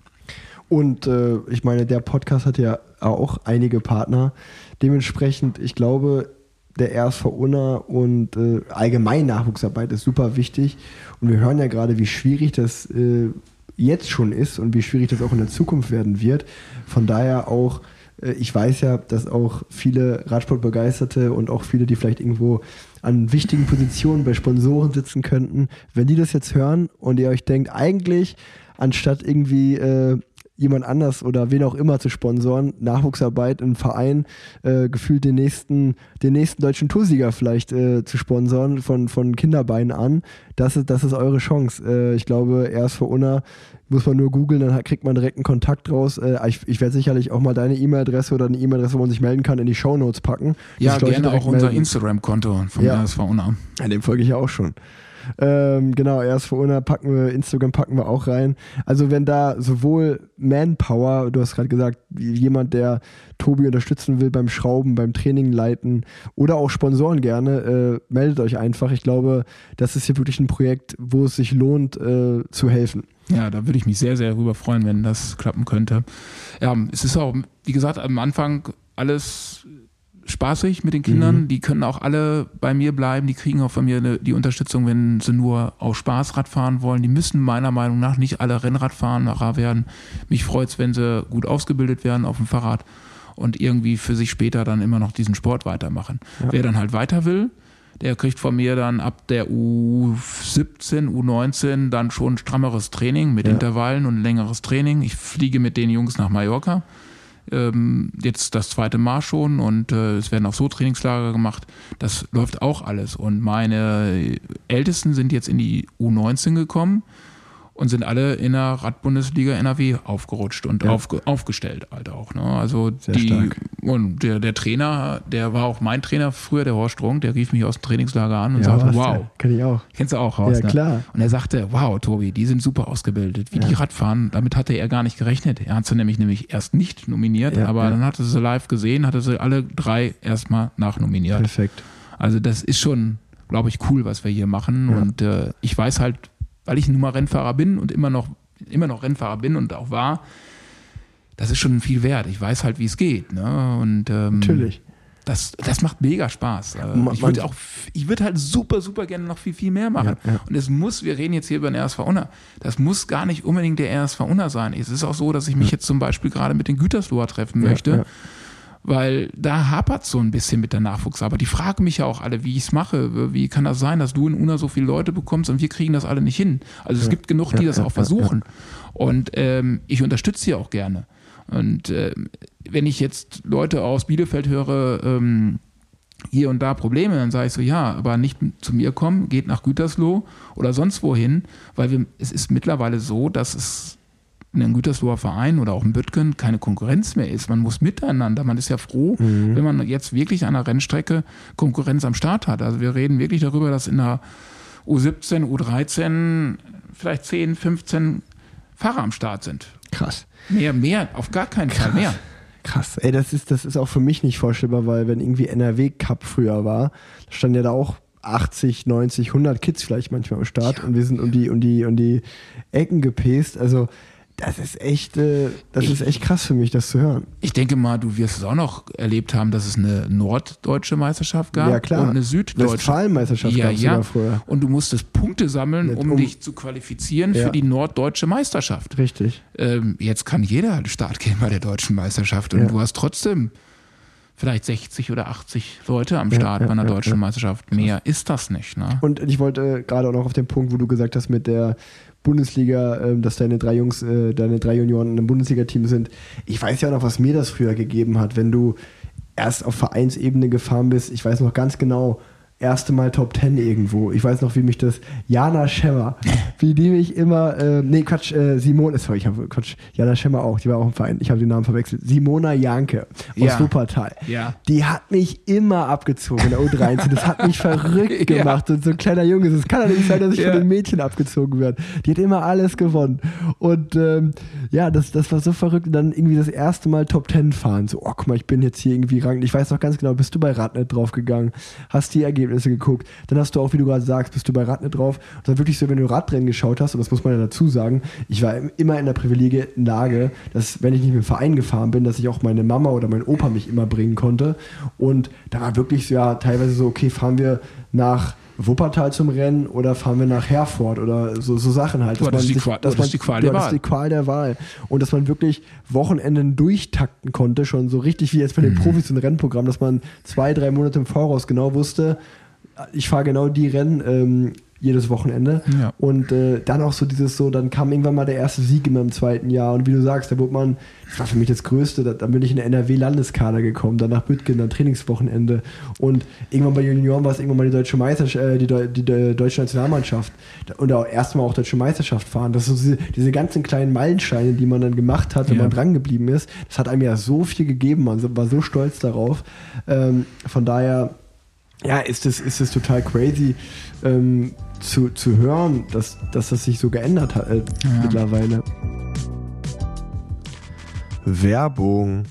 Und äh, ich meine, der Podcast hat ja auch einige Partner. Dementsprechend, ich glaube, der RSV Unna und äh, allgemein Nachwuchsarbeit ist super wichtig. Und wir hören ja gerade, wie schwierig das äh, jetzt schon ist und wie schwierig das auch in der Zukunft werden wird. Von daher auch, äh, ich weiß ja, dass auch viele Radsportbegeisterte und auch viele, die vielleicht irgendwo an wichtigen Positionen bei Sponsoren sitzen könnten, wenn die das jetzt hören und ihr euch denkt, eigentlich anstatt irgendwie äh, jemand anders oder wen auch immer zu sponsoren, Nachwuchsarbeit im Verein, äh, gefühlt den nächsten, den nächsten deutschen Toursieger vielleicht äh, zu sponsoren von, von Kinderbeinen an. Das ist, das ist eure Chance. Äh, ich glaube, erst vor Unna muss man nur googeln, dann kriegt man direkt einen Kontakt raus. Äh, ich, ich werde sicherlich auch mal deine E-Mail-Adresse oder eine E-Mail-Adresse, wo man sich melden kann, in die Shownotes packen. Ja, gerne auch unser Instagram-Konto vom ja. RSV Unna. Dem folge ich ja auch schon. Ähm, genau, erst vor UNA packen wir, Instagram packen wir auch rein. Also wenn da sowohl Manpower, du hast gerade gesagt, jemand, der Tobi unterstützen will beim Schrauben, beim Training leiten oder auch Sponsoren gerne, äh, meldet euch einfach. Ich glaube, das ist hier wirklich ein Projekt, wo es sich lohnt, äh, zu helfen. Ja, da würde ich mich sehr, sehr darüber freuen, wenn das klappen könnte. Ja, es ist auch, wie gesagt, am Anfang alles spaßig mit den Kindern. Mhm. Die können auch alle bei mir bleiben. Die kriegen auch von mir eine, die Unterstützung, wenn sie nur auf Spaß Rad fahren wollen. Die müssen meiner Meinung nach nicht alle Rennradfahrer werden. Mich freut es, wenn sie gut ausgebildet werden auf dem Fahrrad und irgendwie für sich später dann immer noch diesen Sport weitermachen. Ja. Wer dann halt weiter will, Der kriegt von mir dann ab der U17, U19 dann schon strammeres Training mit Ja. Intervallen und längeres Training. Ich fliege mit den Jungs nach Mallorca. Ähm, jetzt das zweite Mal schon und äh, es werden auch so Trainingslager gemacht. Das läuft auch alles. Und meine Ältesten sind jetzt in die U19 gekommen und sind alle in der Radbundesliga NRW aufgerutscht und Ja. aufge aufgestellt halt auch. Ne? Also Sehr die stark. und der, der Trainer, der war auch mein Trainer früher, der Horst Strunk, der rief mich aus dem Trainingslager an und Ja, sagte, wow, denn? Kenn ich auch. kennst du auch Horst? Ja, ne? klar. Und er sagte, wow, Tobi, die sind super ausgebildet. Wie die Radfahren, damit hatte er gar nicht gerechnet. Er hat sie nämlich nämlich erst nicht nominiert, Ja, aber ja. dann hatte sie live gesehen, hatte sie alle drei erstmal nachnominiert. Perfekt. Also das ist schon, glaube ich, cool, was wir hier machen. Ja. Und äh, ich weiß halt, weil ich nun mal Rennfahrer bin und immer noch, immer noch Rennfahrer bin und auch war, das ist schon viel wert. Ich weiß halt, wie es geht. Ne? Und ähm, Natürlich. das, das macht mega Spaß. Äh, Man- ich würde auch, ich würde halt super, super gerne noch viel, viel mehr machen. Ja, ja. Und es muss, wir reden jetzt hier über den RSV Unna, das muss gar nicht unbedingt der RSV Unna sein. Es ist auch so, dass ich mich jetzt zum Beispiel gerade mit den Gütersloher treffen möchte. Weil da hapert so ein bisschen mit der Nachwuchsarbeit. Die fragen mich ja auch alle, wie ich es mache. Wie kann das sein, dass du in Unna so viele Leute bekommst und wir kriegen das alle nicht hin? Also es gibt genug, die ja, das ja, auch versuchen. Und ähm, ich unterstütze sie auch gerne. Und ähm, wenn ich jetzt Leute aus Bielefeld höre, ähm, hier und da Probleme, dann sage ich so, ja, aber nicht zu mir kommen, geht nach Gütersloh oder sonst wohin, weil wir, es ist mittlerweile so, dass es in einem Gütersloher Verein oder auch in Büttgen keine Konkurrenz mehr ist. Man muss miteinander. Man ist ja froh, wenn man jetzt wirklich an einer Rennstrecke Konkurrenz am Start hat. Also wir reden wirklich darüber, dass in der U17, U13 vielleicht 10, 15 Fahrer am Start sind. Krass. Mehr, mehr, auf gar keinen Fall mehr. Krass. Ey, das ist, das ist auch für mich nicht vorstellbar, weil wenn irgendwie NRW Cup früher war, da standen ja da auch 80, 90, 100 Kids vielleicht manchmal am Start und wir sind um die, um die, um die Ecken gepäst. Also, das ist echt, äh, das ist echt krass für mich, das zu hören. Ich denke mal, du wirst es auch noch erlebt haben, dass es eine norddeutsche Meisterschaft gab Ja, klar. und eine süddeutsche. Westfalenmeisterschaft ja, gab's ja. sogar früher. Und du musstest Punkte sammeln, um, um- dich zu qualifizieren Ja. für die norddeutsche Meisterschaft. Richtig. Ähm, jetzt kann jeder Start gehen bei der deutschen Meisterschaft und Ja. du hast trotzdem vielleicht 60 oder 80 Leute am Ja, Start ja, bei einer ja, deutschen ja. Meisterschaft. Mehr ist das nicht. Ne? Und ich wollte äh, gerade auch noch auf den Punkt, wo du gesagt hast, mit der Bundesliga, ähm, dass deine drei Jungs, äh, deine drei Junioren in einem Bundesliga-Team sind. Ich weiß ja noch, was mir das früher gegeben hat, wenn du erst auf Vereinsebene gefahren bist. Ich weiß noch ganz genau, erste Mal Top 10 irgendwo. Ich weiß noch, wie mich das Jana Schemmer, wie die mich immer, äh, nee, Quatsch, äh, Simone, sorry, ich habe Quatsch, Jana Schemmer auch, die war auch im Verein, ich habe den Namen verwechselt. Simona Janke aus Ja. Wuppertal. Ja. Die hat mich immer abgezogen in der U13. Das hat mich verrückt Ja. gemacht. Und so ein kleiner Junge, es kann doch nicht sein, dass ich Ja. von den Mädchen abgezogen werde. Die hat immer alles gewonnen. Und ähm, ja, das, das war so verrückt. Und dann irgendwie das erste Mal Top Ten fahren. So, oh, guck mal, ich bin jetzt hier irgendwie rang. Ich weiß noch ganz genau, bist du bei Radnet draufgegangen, hast die Ergebnisse geguckt. Dann hast du auch, wie du gerade sagst, bist du bei Radnet drauf. Und dann wirklich so, wenn du Radrennen geschaut hast, und das muss man ja dazu sagen, ich war immer in der privilegierten Lage, dass, wenn ich nicht mit dem Verein gefahren bin, dass ich auch meine Mama oder mein Opa mich immer bringen konnte. Und da war wirklich so, ja, teilweise so, okay, fahren wir nach Wuppertal zum Rennen oder fahren wir nach Herford oder so, so Sachen halt. Dass hattest man die sich- Qual- du dass hattest man- die Qual du der hattest Wahl. die Qual der Wahl. Und dass man wirklich Wochenenden durchtakten konnte, schon so richtig wie jetzt bei den Mhm. Profis im Rennprogramm, dass man zwei, drei Monate im Voraus genau wusste, ich fahre genau die Rennen ähm, jedes Wochenende. Ja. Und äh, dann auch so dieses so, dann kam irgendwann mal der erste Sieg in meinem zweiten Jahr. Und wie du sagst, da wurde man, das war für mich das Größte, da, dann bin ich in der NRW-Landeskader gekommen, dann nach Bütgen, dann Trainingswochenende. Und irgendwann bei Junioren war es irgendwann mal die deutsche Meisterschaft, äh, die, Deu- die, Deu- deutsche Nationalmannschaft. Und auch erstmal auch deutsche Meisterschaft fahren. Das sind so diese, diese ganzen kleinen Meilensteine, die man dann gemacht hat, wenn Ja. man dran geblieben ist. Das hat einem ja so viel gegeben, man war so stolz darauf. Ähm, von daher ja, ist es, ist es total crazy ähm, zu, zu hören, dass, dass das sich so geändert hat äh, Ja. mittlerweile. Werbung.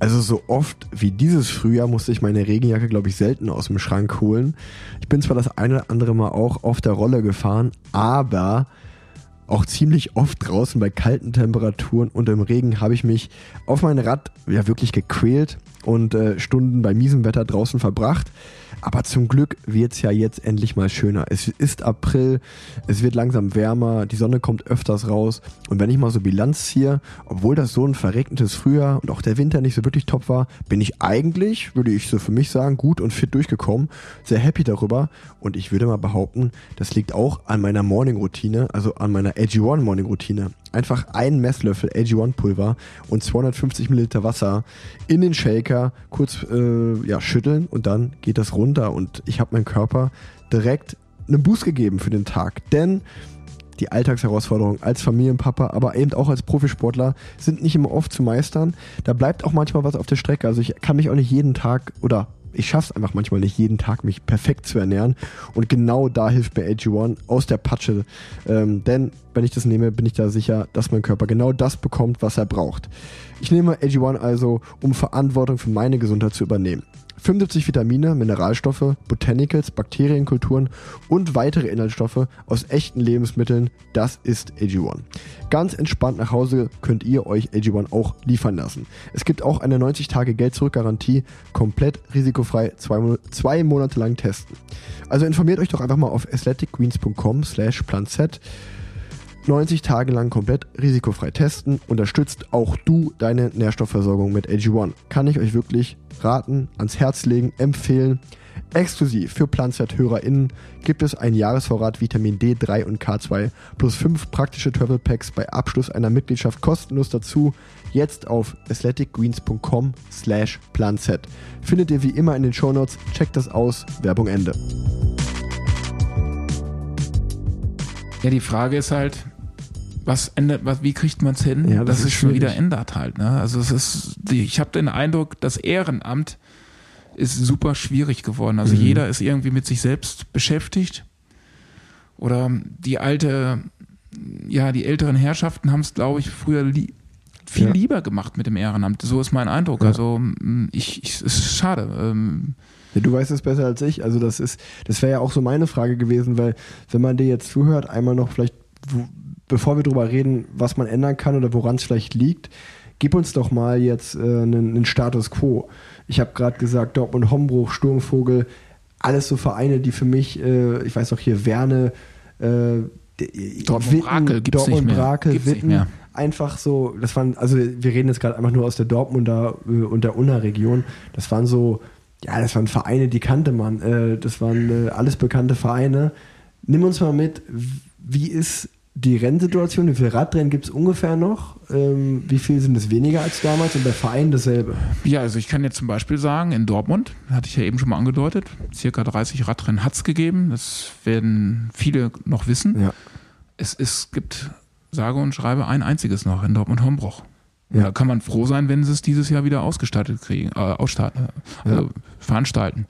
Also so oft wie dieses Frühjahr musste ich meine Regenjacke, glaube ich, selten aus dem Schrank holen. Ich bin zwar das eine oder andere Mal auch auf der Rolle gefahren, aber auch ziemlich oft draußen bei kalten Temperaturen und im Regen habe ich mich auf mein Rad ja wirklich gequält. und äh, Stunden bei miesem Wetter draußen verbracht. Aber zum Glück wird es ja jetzt endlich mal schöner. Es ist April, es wird langsam wärmer, die Sonne kommt öfters raus. Und wenn ich mal so Bilanz ziehe, obwohl das so ein verregnetes Frühjahr und auch der Winter nicht so wirklich top war, bin ich eigentlich, würde ich so für mich sagen, gut und fit durchgekommen. Sehr happy darüber. Und ich würde mal behaupten, das liegt auch an meiner Morning-Routine, also an meiner AG1 Morning-Routine. Einfach einen Messlöffel AG1 Pulver und 250 Milliliter Wasser in den Shaker kurz äh, ja, schütteln und dann geht das runter und ich habe meinem Körper direkt einen Boost gegeben für den Tag. Denn die Alltagsherausforderungen als Familienpapa, aber eben auch als Profisportler sind nicht immer oft zu meistern. Da bleibt auch manchmal was auf der Strecke. Also ich kann mich auch nicht jeden Tag oder ich schaffe es einfach manchmal nicht, jeden Tag mich perfekt zu ernähren. Und genau da hilft mir AG1 aus der Patsche. Ähm, denn wenn ich das nehme, bin ich da sicher, dass mein Körper genau das bekommt, was er braucht. Ich nehme AG1 also, um Verantwortung für meine Gesundheit zu übernehmen. 75 Vitamine, Mineralstoffe, Botanicals, Bakterienkulturen und weitere Inhaltsstoffe aus echten Lebensmitteln, das ist AG1. Ganz entspannt nach Hause könnt ihr euch AG1 auch liefern lassen. Es gibt auch eine 90-Tage-Geld-Zurück-Garantie, komplett risikofrei zwei, zwei Monate lang testen. Also informiert euch doch einfach mal auf athleticgreens.com slash planz 90 Tage lang komplett risikofrei testen, unterstützt auch du deine Nährstoffversorgung mit AG1. Kann ich euch wirklich raten, ans Herz legen, empfehlen. Exklusiv für Planzeit-HörerInnen gibt es einen Jahresvorrat Vitamin D3 und K2 plus 5 praktische Travel Packs bei Abschluss einer Mitgliedschaft kostenlos dazu. Jetzt auf athleticgreens.com slash planz. Findet ihr wie immer in den Shownotes. Checkt das aus. Werbung Ende. Ja, die Frage ist halt, was ändert, was, wie kriegt man es hin, Ja, das dass ist es schon wieder ändert halt. Ne? Also es ist, ich habe den Eindruck, das Ehrenamt ist super schwierig geworden. Also Mhm. jeder ist irgendwie mit sich selbst beschäftigt. Oder die alte, ja, die älteren Herrschaften haben es, glaube ich, früher li viel Ja. lieber gemacht mit dem Ehrenamt. So ist mein Eindruck. Ja. Also mh, ich, ich, es ist schade. Ähm, Ja, du weißt es besser als ich. Also das ist, das wäre ja auch so meine Frage gewesen, weil wenn man dir jetzt zuhört, einmal noch vielleicht, bevor wir drüber reden, was man ändern kann oder woran es vielleicht liegt, gib uns doch mal jetzt äh, einen, einen Status Quo. Ich habe gerade gesagt, Dortmund, Hombruch, Sturmvogel, alles so Vereine, die für mich, äh, ich weiß auch hier Werne, äh, d- Dortmund Brakel gibt's Dortmund nicht mehr. Brakel, Gibt's nicht Witten, mehr. einfach so, das waren, also wir reden jetzt gerade einfach nur aus der Dortmunder äh, und der Unna-Region, das waren so, ja, das waren Vereine, die kannte man, äh, das waren äh, alles bekannte Vereine. Nimm uns mal mit, wie ist die Rennsituation, wie viele Radrennen gibt es ungefähr noch, ähm, wie viel sind es weniger als damals und bei Vereinen dasselbe? Ja, also ich kann jetzt zum Beispiel sagen, in Dortmund, hatte ich ja eben schon mal angedeutet, circa 30 Radrennen hat es gegeben. Das werden viele noch wissen. Ja. Es, es gibt, sage und schreibe, ein einziges noch in Dortmund-Hombruch. Ja. Da kann man froh sein, wenn sie es dieses Jahr wieder ausgestattet kriegen, äh, ausstatten, also veranstalten.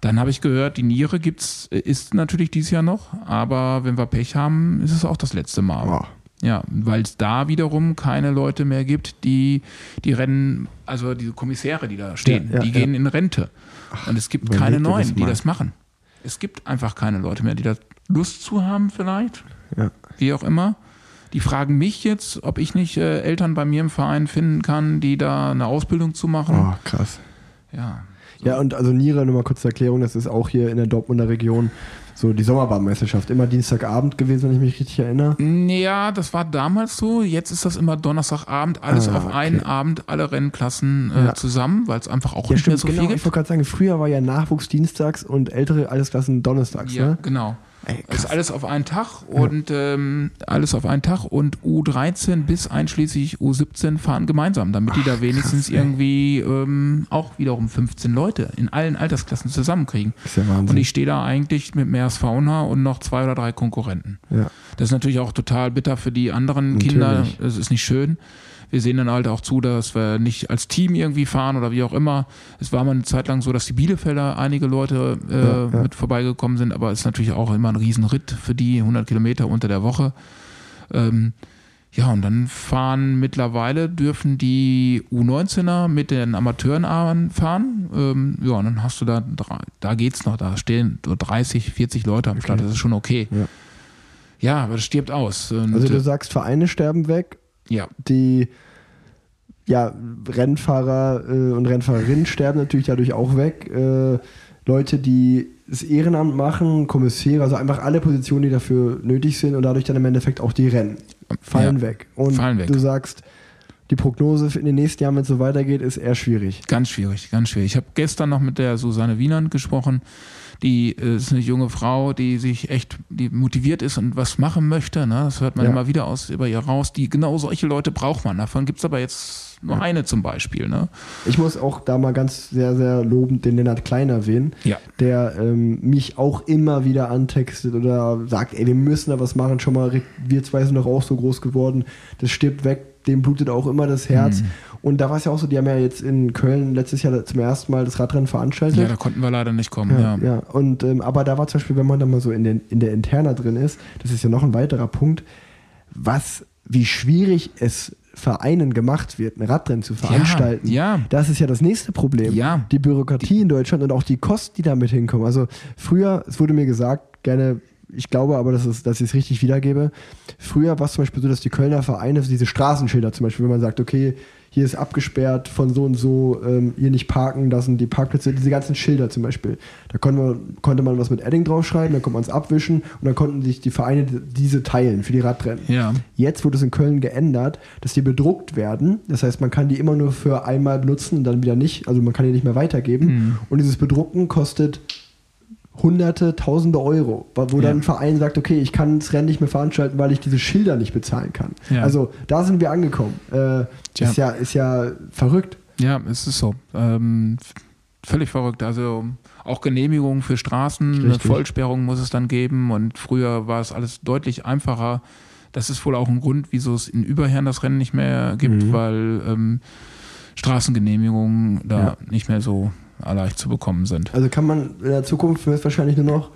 Dann habe ich gehört, die Niere gibt's, äh, ist natürlich dieses Jahr noch, aber wenn wir Pech haben, ist es auch das letzte Mal. Boah. Ja, weil es da wiederum keine Leute mehr gibt, die die Rennen, also diese Kommissäre, die da stehen, Ja, ja, die ja. gehen in Rente. Und es gibt keine dir das neuen, die das machen. Es gibt einfach keine Leute mehr, die da Lust zu haben vielleicht, Ja. wie auch immer. Die fragen mich jetzt, ob ich nicht äh, Eltern bei mir im Verein finden kann, die da eine Ausbildung zu machen. Oh, krass. Ja. Ja, und also Niere, nur mal kurz zur Erklärung, das ist auch hier in der Dortmunder Region so die Sommerbahnmeisterschaft. Immer Dienstagabend gewesen, wenn ich mich richtig erinnere. Ja, das war damals so. Jetzt ist das immer Donnerstagabend, alles Ah, auf okay. einen Abend, alle Rennklassen äh, Ja. zusammen, weil es einfach auch Ja, nicht mehr stimmt, so genau. viel Ich gibt. wollte gerade sagen, früher war ja Nachwuchs dienstags und ältere Allesklassen donnerstags, Ja, ne? genau. Ey, Das krass. ist alles auf einen Tag und ähm, alles auf einen Tag und U13 bis einschließlich U17 fahren gemeinsam, damit die da wenigstens ey. irgendwie ähm, auch wiederum 15 Leute in allen Altersklassen zusammenkriegen. ist ja Wahnsinn. Und ich stehe da eigentlich mit mehr als Fauna und noch zwei oder drei Konkurrenten. ja. Das ist natürlich auch total bitter für die anderen Kinder. Natürlich. Das ist nicht schön. Wir sehen dann halt auch zu, dass wir nicht als Team irgendwie fahren oder wie auch immer. Es war mal eine Zeit lang so, dass die Bielefelder einige Leute äh, Ja, ja. mit vorbeigekommen sind, aber es ist natürlich auch immer ein Riesenritt für die 100 Kilometer unter der Woche. Ähm, ja, und dann fahren mittlerweile, dürfen die U19er mit den Amateuren fahren. Ähm, ja, und dann hast du da, da geht's noch, da stehen so 30, 40 Leute am Start, das ist schon okay. Ja. Ja, aber das stirbt aus. Und, Also du äh, sagst, Vereine sterben weg, ja, die ja, Rennfahrer äh, und Rennfahrerinnen sterben natürlich dadurch auch weg. Äh, Leute, die das Ehrenamt machen, Kommissäre, also einfach alle Positionen, die dafür nötig sind und dadurch dann im Endeffekt auch die Rennen fallen Ja, weg. Und fallen weg. du sagst, die Prognose in den nächsten Jahren, wenn es so weitergeht, ist eher schwierig. Ganz schwierig, ganz schwierig. Ich habe gestern noch mit der Susanne Wienand gesprochen. Die äh, ist eine junge Frau, die sich echt die motiviert ist und was machen möchte. Ne? Das hört man Ja. immer wieder aus über ihr raus. Die genau solche Leute braucht man. Davon gibt es aber jetzt nur eine zum Beispiel. Ne? Ich muss auch da mal ganz sehr, sehr lobend den Lennart Klein erwähnen, Ja. der ähm, mich auch immer wieder antextet oder sagt, ey, wir müssen da was machen. Schon mal, wir zwei sind doch auch so groß geworden. Das stirbt weg, dem blutet auch immer das Herz. Mhm. Und da war es ja auch so, die haben ja jetzt in Köln letztes Jahr zum ersten Mal das Radrennen veranstaltet. ja, da konnten wir leider nicht kommen. Ja, Ja, ja. Und ähm, aber da war zum Beispiel, wenn man da mal so in, den, in der Interna drin ist, das ist ja noch ein weiterer Punkt, was, wie schwierig es Vereinen gemacht wird, ein Radrennen zu veranstalten. ja. Das ist ja das nächste Problem. Ja. Die Bürokratie in Deutschland und auch die Kosten, die damit hinkommen. Also früher, es wurde mir gesagt, gerne, ich glaube aber, dass, es, dass ich es richtig wiedergebe. Früher war es zum Beispiel so, dass die Kölner Vereine, diese Straßenschilder zum Beispiel, wenn man sagt, okay, hier ist abgesperrt von so und so, ähm, hier nicht parken lassen, die Parkplätze, diese ganzen Schilder zum Beispiel. Da konnte man, konnte man was mit Edding draufschreiben, dann konnte man es abwischen und dann konnten sich die Vereine diese teilen für die Radrennen. Ja. Jetzt wurde es in Köln geändert, dass die bedruckt werden. Das heißt, man kann die immer nur für einmal benutzen und dann wieder nicht. Also man kann die nicht mehr weitergeben. Mhm. Und dieses Bedrucken kostet Hunderte, Tausende Euro, wo Ja. dann ein Verein sagt, okay, ich kann das Rennen nicht mehr veranstalten, weil ich diese Schilder nicht bezahlen kann. Ja. Also da sind wir angekommen. Äh, Tja. ist, ja, ist ja verrückt. Ja, es ist so. Ähm, völlig verrückt. Also auch Genehmigungen für Straßen, eine Richtig. Vollsperrung muss es dann geben und früher war es alles deutlich einfacher. Das ist wohl auch ein Grund, wieso es in Überherren das Rennen nicht mehr gibt, Mhm. weil ähm, Straßengenehmigungen da Ja. nicht mehr so leicht zu bekommen sind. Also kann man in der Zukunft wahrscheinlich nur noch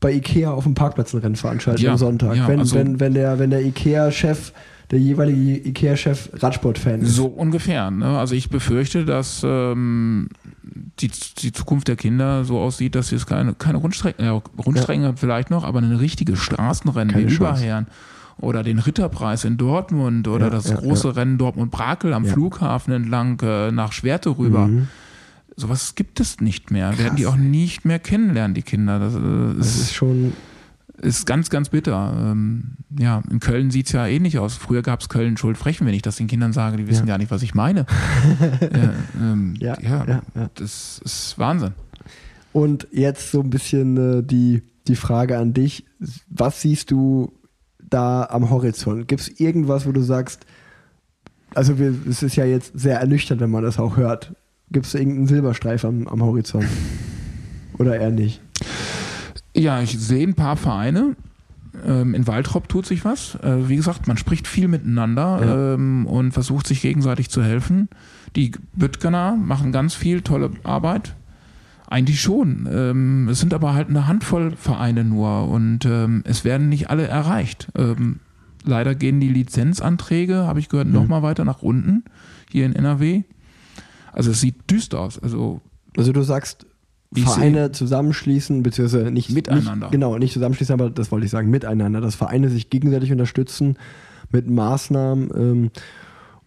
bei Ikea auf dem Parkplatz ein Rennen veranstalten Ja, am Sonntag. ja, wenn, also- wenn, wenn der, wenn der Ikea-Chef, der jeweilige Ikea-Chef Radsport-Fan ist. So ungefähr. Ne? Also ich befürchte, dass ähm, die, die Zukunft der Kinder so aussieht, dass es keine, keine Rundstrecken, ja, Rundstrecken vielleicht noch, aber eine richtige Straßenrennen Keine wie. Überherren oder den Ritterpreis in Dortmund oder Ja, das ja, große Rennen Dortmund-Brakel am Ja. Flughafen entlang äh, nach Schwerte rüber. Mhm. Sowas gibt es nicht mehr. Werden die Krass, auch nicht mehr kennenlernen, die Kinder. Das, äh, Das ist, ist schon. ist ganz, ganz bitter. Ähm, ja, in Köln sieht es ja ähnlich aus. Früher gab es Köln Schuldfrechen, wenn ich das den Kindern sage, die wissen Ja. gar nicht, was ich meine. ja, ähm, Ja, ja, ja, ja. das ist Wahnsinn. Und jetzt so ein bisschen äh, die, die Frage an dich. Was siehst du da am Horizont? Gibt es irgendwas, wo du sagst, also wir, es ist ja jetzt sehr ernüchternd, wenn man das auch hört. Gibt es irgendeinen Silberstreif am, am Horizont? Oder eher nicht? Ja, ich sehe ein paar Vereine. Ähm, in Waldrop tut sich was. Äh, wie gesagt, man spricht viel miteinander Ja. ähm, und versucht sich gegenseitig zu helfen. Die Büttgener machen ganz viel tolle Arbeit. Eigentlich schon. Ähm, es sind aber halt eine Handvoll Vereine nur und es werden nicht alle erreicht. Leider gehen die Lizenzanträge, habe ich gehört, Mhm. noch mal weiter nach unten hier in NRW. Also es sieht düster aus. Also Also du sagst, Ich Vereine zusammenschließen, beziehungsweise nicht Miteinander. Nicht, genau, nicht zusammenschließen, aber das wollte ich sagen, miteinander, dass Vereine sich gegenseitig unterstützen mit Maßnahmen. Ähm,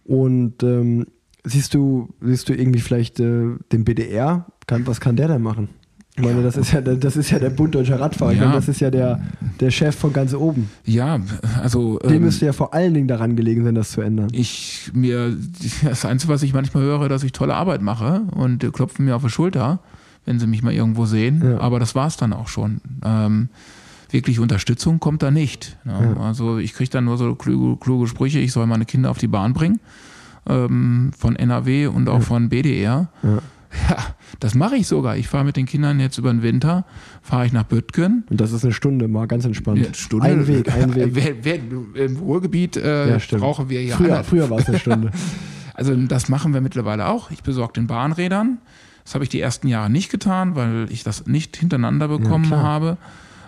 und ähm, siehst du, siehst du irgendwie vielleicht äh, den BDR? Kann, was kann der denn machen? Ich meine, das ist ja, der- das ist ja der Bund Deutscher Radfahrer. Ja. das ist ja der, der Chef von ganz oben. ja, also Dem ähm, müsste ja vor allen Dingen daran gelegen sein, das zu ändern. ich mir das Einzige, was ich manchmal höre, dass ich tolle Arbeit mache und die klopfen mir auf die Schulter, wenn sie mich mal irgendwo sehen. Ja. Aber das war es dann auch schon. Ähm, wirklich Unterstützung kommt da nicht. Ne? Ja. Also ich kriege dann nur so kluge, kluge Sprüche, ich soll meine Kinder auf die Bahn bringen. Ähm, von NRW und auch von BDR. Ja. Ja, das mache ich sogar. Ich fahre mit den Kindern jetzt über den Winter, fahre ich nach Büttgen. Und das ist eine Stunde, mal ganz entspannt. Ja, Stunde. Ein Weg, ein Weg. Wer, wer, Im Ruhrgebiet äh, Ja, brauchen wir ja früher alle- früher war es eine Stunde. Also das machen wir mittlerweile auch. Ich besorge den Bahnrädern. Das habe ich die ersten Jahre nicht getan, weil ich das nicht hintereinander bekommen klar. habe.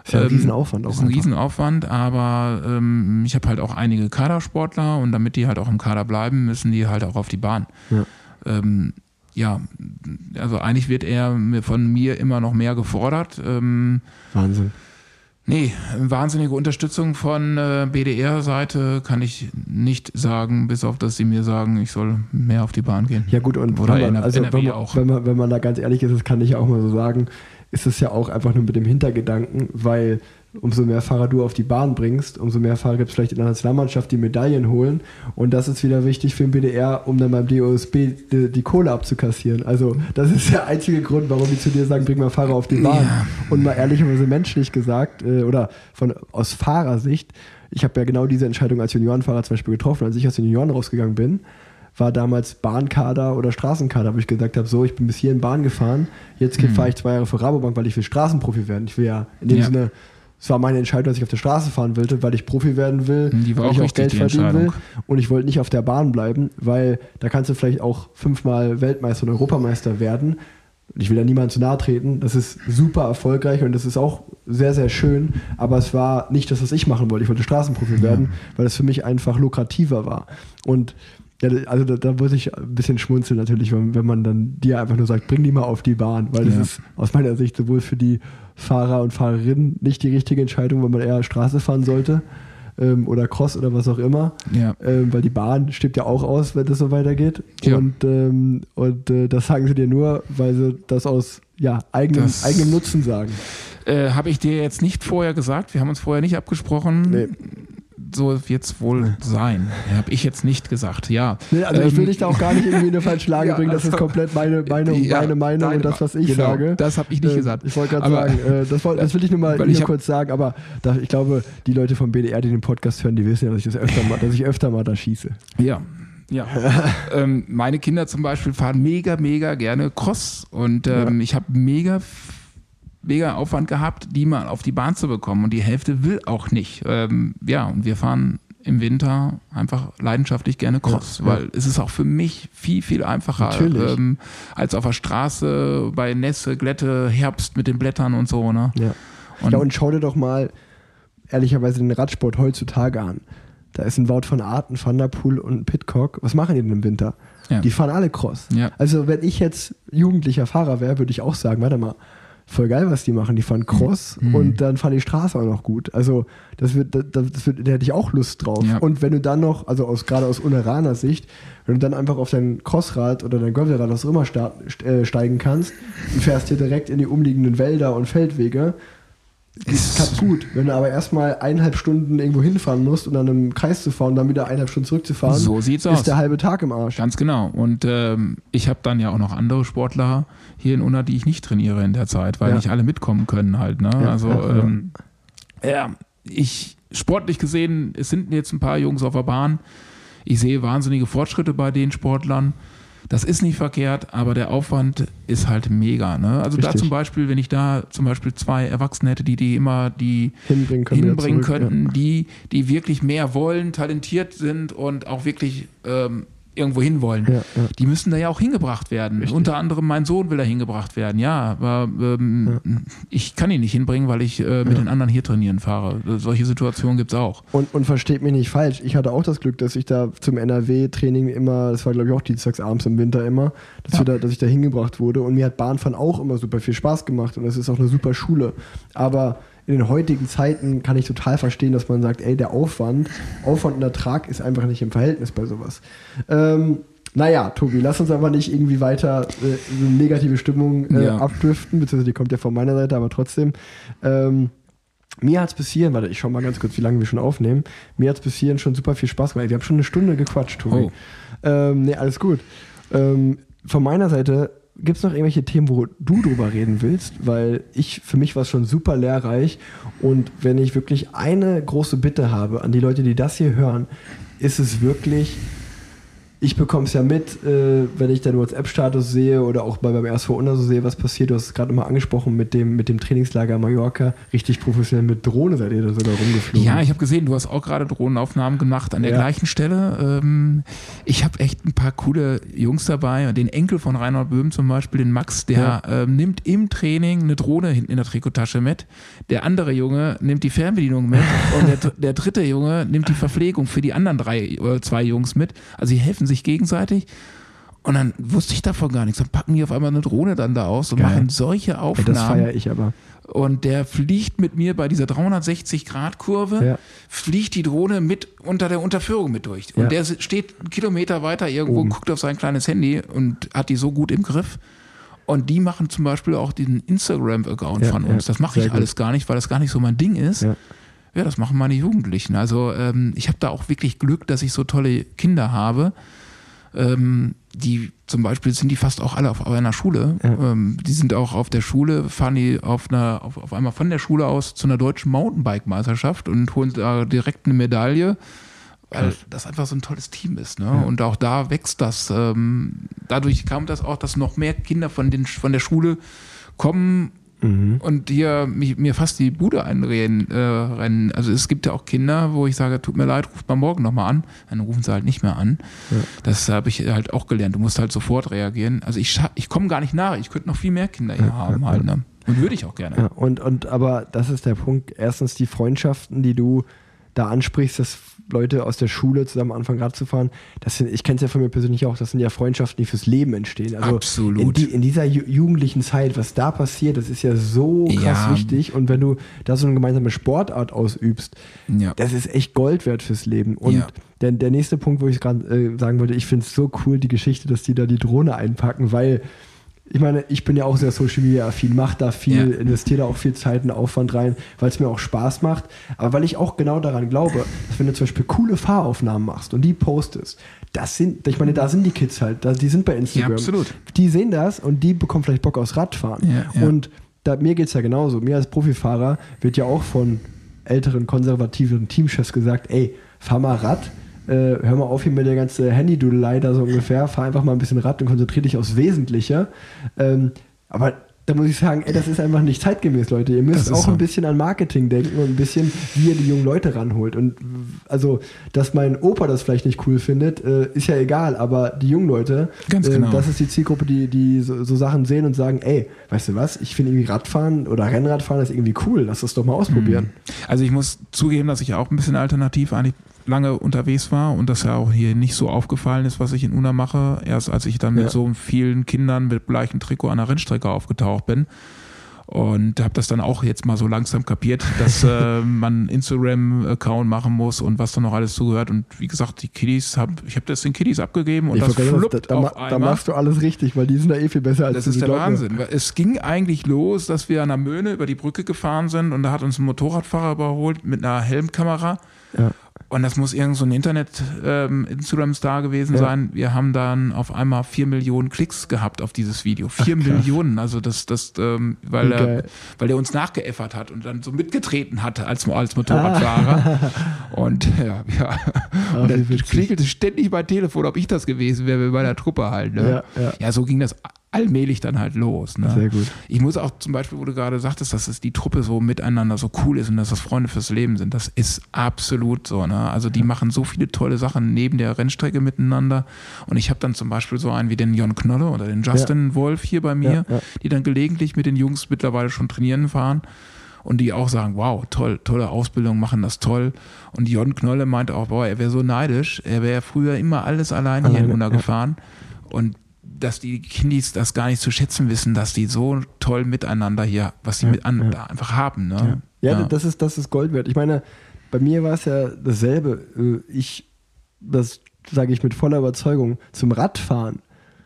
Ist ja ein Ähm, Riesenaufwand auch. Das ist ein einfach. Riesenaufwand, aber ähm, ich habe halt auch einige Kadersportler und damit die halt auch im Kader bleiben, müssen die halt auch auf die Bahn. Ja. Ähm, ja, also eigentlich wird er von mir immer noch mehr gefordert. Ähm, Wahnsinn. Nee, wahnsinnige Unterstützung von äh, BDR-Seite kann ich nicht sagen, bis auf dass sie mir sagen, ich soll mehr auf die Bahn gehen. Ja gut, und Oder wenn man, also wenn man. Wenn, man, wenn man da ganz ehrlich ist, das kann ich ja auch mal so sagen, ist es ja auch einfach nur mit dem Hintergedanken, weil umso mehr Fahrer du auf die Bahn bringst, umso mehr Fahrer gibt es vielleicht in der Nationalmannschaft, die Medaillen holen. Und das ist wieder wichtig für den BDR, um dann beim DOSB die, die Kohle abzukassieren. Also das ist der einzige Grund, warum die zu dir sagen, bring mal Fahrer auf die Bahn. Ja. Und mal ehrlicherweise menschlich gesagt, äh, oder von, aus Fahrersicht, ich habe ja genau diese Entscheidung als Juniorenfahrer zum Beispiel getroffen, als ich aus den Junioren rausgegangen bin war damals Bahnkader oder Straßenkader, wo ich gesagt habe, so, ich bin bis hier in Bahn gefahren, jetzt Mhm. fahre ich zwei Jahre für Rabobank, weil ich will Straßenprofi werden. Ich will ja in dem Ja. Sinne, es war meine Entscheidung, dass ich auf der Straße fahren wollte, weil ich Profi werden will, Die war weil auch ich auch Geld die verdienen will und ich wollte nicht auf der Bahn bleiben, weil da kannst du vielleicht auch fünfmal Weltmeister und Europameister werden. Ich will da niemandem zu nahe treten. Das ist super erfolgreich und das ist auch sehr, sehr schön. Aber es war nicht das, was ich machen wollte. Ich wollte Straßenprofi werden, weil das für mich einfach lukrativer war. Und ja, also da, da muss ich ein bisschen schmunzeln natürlich, wenn, wenn man dann dir einfach nur sagt, bring die mal auf die Bahn, weil das Ja. ist aus meiner Sicht sowohl für die Fahrer und Fahrerinnen nicht die richtige Entscheidung, weil man eher Straße fahren sollte ähm, oder Cross oder was auch immer, Ja. ähm, weil die Bahn stirbt ja auch aus, wenn das so weitergeht. Ja. Und, ähm, und äh, das sagen sie dir nur, weil sie das aus ja, eigenem, Das- eigenem Nutzen sagen. Äh, Habe ich dir jetzt nicht vorher gesagt, wir haben uns vorher nicht abgesprochen. Nee. So wird es wohl sein. Habe ich jetzt nicht gesagt, ja. Nee, also ich will Ähm, dich da auch gar nicht irgendwie in eine falsche Lage Ja, bringen. Das ist also- komplett meine, meine, Ja, meine Meinung und das, was ich genau, sage. Das habe ich nicht Äh, gesagt. Ich wollte gerade sagen, äh, das, das will ich nur mal nur hab- kurz sagen, aber da, ich glaube, die Leute vom BDR, die den Podcast hören, die wissen ja, dass ich das öfter mal, dass ich öfter mal da schieße. Ja. Ja. ähm, meine Kinder zum Beispiel fahren mega, mega gerne Cross und ähm, ich habe mega, mega Aufwand gehabt, die mal auf die Bahn zu bekommen und die Hälfte will auch nicht. Ähm, ja, und wir fahren im Winter einfach leidenschaftlich gerne Cross, Ja, weil es ist auch für mich viel, viel einfacher ähm, als auf der Straße bei Nässe, Glätte, Herbst mit den Blättern und so. Ne? Ja. Und, ja, und schau dir doch mal ehrlicherweise den Radsport heutzutage an. Da ist ein Wout von Arten, Van der Poel und Pitcock. Was machen die denn im Winter? Ja. Die fahren alle Cross. Ja. Also wenn ich jetzt jugendlicher Fahrer wäre, würde ich auch sagen, warte mal, voll geil, was die machen. Die fahren Cross Mhm. und dann fahren die Straße auch noch gut. Also das wird, das, das wird, da hätte ich auch Lust drauf. Ja. Und wenn du dann noch, also aus, gerade aus Uneraner Sicht, wenn du dann einfach auf dein Crossrad oder dein Gravelrad, was auch immer, äh, steigen kannst und fährst hier direkt in die umliegenden Wälder und Feldwege, ist gut. Wenn du aber erstmal eineinhalb Stunden irgendwo hinfahren musst und dann im Kreis zu fahren und dann wieder eineinhalb Stunden zurückzufahren, So sieht's ist aus. der halbe Tag im Arsch. Ganz genau. Und ähm, ich habe dann ja auch noch andere Sportler hier in Unna, die ich nicht trainiere in der Zeit, weil Ja. nicht alle mitkommen können halt. Ne? Ja, also ja. ähm, ja, ich sportlich gesehen, es sind jetzt ein paar Jungs auf der Bahn. Ich sehe wahnsinnige Fortschritte bei den Sportlern. Das ist nicht verkehrt, aber der Aufwand ist halt mega. Ne? Also da Richtig. zum Beispiel, wenn ich da zum Beispiel zwei Erwachsene hätte, die die immer die hinbringen können. hinbringen zurück, könnten, die, die wirklich mehr wollen, talentiert sind und auch wirklich ähm, irgendwo hin wollen. Ja, ja. Die müssen da ja auch hingebracht werden. Richtig. Unter anderem mein Sohn will da hingebracht werden. Ja, aber ähm, ich kann ihn nicht hinbringen, weil ich äh, mit den anderen hier trainieren fahre. Solche Situationen gibt es auch. Und, und versteht mich nicht falsch, ich hatte auch das Glück, dass ich da zum NRW-Training immer, das war glaube ich auch dienstags abends im Winter immer, dass, Ja. da, dass ich da hingebracht wurde und mir hat Bahnfahren auch immer super viel Spaß gemacht und das ist auch eine super Schule. Aber in den heutigen Zeiten kann ich total verstehen, dass man sagt, ey, der Aufwand, Aufwand und Ertrag ist einfach nicht im Verhältnis bei sowas. Ähm, naja, Tobi, lass uns aber nicht irgendwie weiter äh, so negative Stimmung äh, Ja. abdriften, beziehungsweise die kommt ja von meiner Seite, aber trotzdem. Ähm, mir hat es bis hierhin, warte, ich schau mal ganz kurz, wie lange wir schon aufnehmen. Mir hat es bis hierhin schon super viel Spaß gemacht. Wir haben schon eine Stunde gequatscht, Tobi. Oh. Ähm, nee, alles gut. Ähm, von meiner Seite gibt es noch irgendwelche Themen, wo du drüber reden willst? Weil ich, für mich war es schon super lehrreich. Und wenn ich wirklich eine große Bitte habe an die Leute, die das hier hören, ist es wirklich, ich bekomme es ja mit, äh, wenn ich deinen WhatsApp-Status sehe oder auch bei beim RSV Unna so sehe, was passiert. Du hast es gerade mal angesprochen mit dem, mit dem Trainingslager Mallorca. Richtig professionell mit Drohne seid ihr da sogar rumgeflogen. Ja, ich habe gesehen, du hast auch gerade Drohnenaufnahmen gemacht an der Ja. gleichen Stelle. Ähm, ich habe echt ein paar coole Jungs dabei. Den Enkel von Reinhold Böhm zum Beispiel, den Max, der ähm, nimmt im Training eine Drohne hinten in der Trikottasche mit. Der andere Junge nimmt die Fernbedienung mit und der, der dritte Junge nimmt die Verpflegung für die anderen drei oder zwei Jungs mit. Also sie helfen sich gegenseitig. Und dann wusste ich davon gar nichts. Dann packen die auf einmal eine Drohne dann da aus und Geil. machen solche Aufnahmen. das feiere ich aber. Und der fliegt mit mir bei dieser 360-Grad-Kurve, Ja. fliegt die Drohne mit unter der Unterführung mit durch. Und Ja. der steht einen Kilometer weiter irgendwo, Oben. guckt auf sein kleines Handy und hat die so gut im Griff. Und die machen zum Beispiel auch den Instagram-Account Ja, von uns. Das mache ich gut. alles gar nicht, weil das gar nicht so mein Ding ist. Ja. Ja, das machen meine Jugendlichen. Also ähm, ich habe da auch wirklich Glück, dass ich so tolle Kinder habe. Ähm, die zum Beispiel sind die fast auch alle auf einer Schule. Ja. Ähm, die sind auch auf der Schule, fahren die auf, einer, auf, auf einmal von der Schule aus zu einer deutschen Mountainbike-Meisterschaft und holen da direkt eine Medaille, weil das einfach so ein tolles Team ist. Ne? Und auch da wächst das. Ähm, dadurch kam das auch, dass noch mehr Kinder von, den, von der Schule kommen Mhm. und hier mich, mir fast die Bude einrennen. Äh, rennen. Also es gibt ja auch Kinder, wo ich sage, tut mir leid, ruft mal morgen nochmal an. Dann rufen sie halt nicht mehr an. Das habe ich halt auch gelernt. Du musst halt sofort reagieren. Also ich, ich komme gar nicht nach. Ich könnte noch viel mehr Kinder hier haben halt. Ne? Und würde ich auch gerne. Ja, und, und aber das ist der Punkt. Erstens die Freundschaften, die du da ansprichst, dass Leute aus der Schule zusammen anfangen Rad zu fahren, das sind, ich kenne es ja von mir persönlich auch, das sind ja Freundschaften, die fürs Leben entstehen. Also Absolut. In, die, in dieser ju jugendlichen Zeit, was da passiert, das ist ja so krass Ja. wichtig. Und wenn du da so eine gemeinsame Sportart ausübst, Ja. das ist echt Gold wert fürs Leben. Und Ja. der, der nächste Punkt, wo ich gerade äh, sagen wollte, ich finde es so cool, die Geschichte, dass die da die Drohne einpacken, weil ich meine, ich bin ja auch sehr Social Media affin, mache da viel, Ja. investiere da auch viel Zeit und Aufwand rein, weil es mir auch Spaß macht. Aber weil ich auch genau daran glaube, dass wenn du zum Beispiel coole Fahraufnahmen machst und die postest, das sind, ich meine, da sind die Kids halt, die sind bei Instagram. Ja, absolut. Die sehen das und die bekommen vielleicht Bock aufs Radfahren. Ja, ja. Und da, mir geht es ja genauso. Mir als Profifahrer wird ja auch von älteren konservativen Teamchefs gesagt, ey, fahr mal Rad, äh, hör mal auf hier mit der ganzen Handydudelei da so ungefähr, fahr einfach mal ein bisschen Rad und konzentriere dich aufs Wesentliche. Ähm, aber da muss ich sagen, ey, das ist einfach nicht zeitgemäß, Leute. Ihr müsst auch so. ein bisschen an Marketing denken und ein bisschen, wie ihr die jungen Leute ranholt. Und also, dass mein Opa das vielleicht nicht cool findet, äh, ist ja egal, aber die jungen Leute, Ganz äh, genau. das ist die Zielgruppe, die, die so, so Sachen sehen und sagen, ey, weißt du was, ich finde irgendwie Radfahren oder Rennradfahren ist irgendwie cool, lass das doch mal ausprobieren. Also ich muss zugeben, dass ich auch ein bisschen alternativ eigentlich lange unterwegs war und das ja auch hier nicht so aufgefallen ist, was ich in Una mache. Erst als ich dann mit Ja. so vielen Kindern mit gleichem Trikot an der Rennstrecke aufgetaucht bin. Und habe das dann auch jetzt mal so langsam kapiert, dass äh, man Instagram-Account machen muss und was da noch alles zugehört. Und wie gesagt, die Kiddies, hab, ich habe das den Kiddies abgegeben und Ich das fluppt da, da, da einmal. machst du alles richtig, weil die sind da eh viel besser als Das ist der mir. Wahnsinn. Es ging eigentlich los, dass wir an der Möhne über die Brücke gefahren sind und da hat uns ein Motorradfahrer überholt mit einer Helmkamera. Ja. Und das muss irgend so ein Internet-Instagram-Star gewesen Ja. sein. Wir haben dann auf einmal vier Millionen Klicks gehabt auf dieses Video. Vier Millionen. Also das, das, ähm, weil, er, weil er uns nachgeäffert hat und dann so mitgetreten hat als, als Motorradfahrer. und ja, ja. Ah, und witzig. klingelte ständig mein Telefon, ob ich das gewesen wäre bei der Truppe halt. Ne? Ja, ja. ja, so ging das allmählich dann halt los. Ne? Sehr gut. Ich muss auch zum Beispiel, wo du gerade sagtest, dass es die Truppe so miteinander so cool ist und dass das Freunde fürs Leben sind, das ist absolut so. Ne? Also die machen so viele tolle Sachen neben der Rennstrecke miteinander. Und ich habe dann zum Beispiel so einen wie den Jon Knolle oder den Justin Wolf hier bei mir, Ja, ja. die dann gelegentlich mit den Jungs mittlerweile schon trainieren fahren. Und die auch sagen, wow, toll, tolle Ausbildung, machen das toll. Und Jon Knolle meinte auch, boah, er wäre so neidisch. Er wäre früher immer alles allein hier in Alleine, Unna ja. gefahren. Und dass die Kindis das gar nicht zu schätzen wissen, dass die so toll miteinander hier, was sie Ja, mit an, ja. da einfach haben. Ne? Ja, das ist das ist Gold wert. Ich meine, bei mir war es ja dasselbe. Äh, Ich, das sage ich mit voller Überzeugung, zum Radfahren,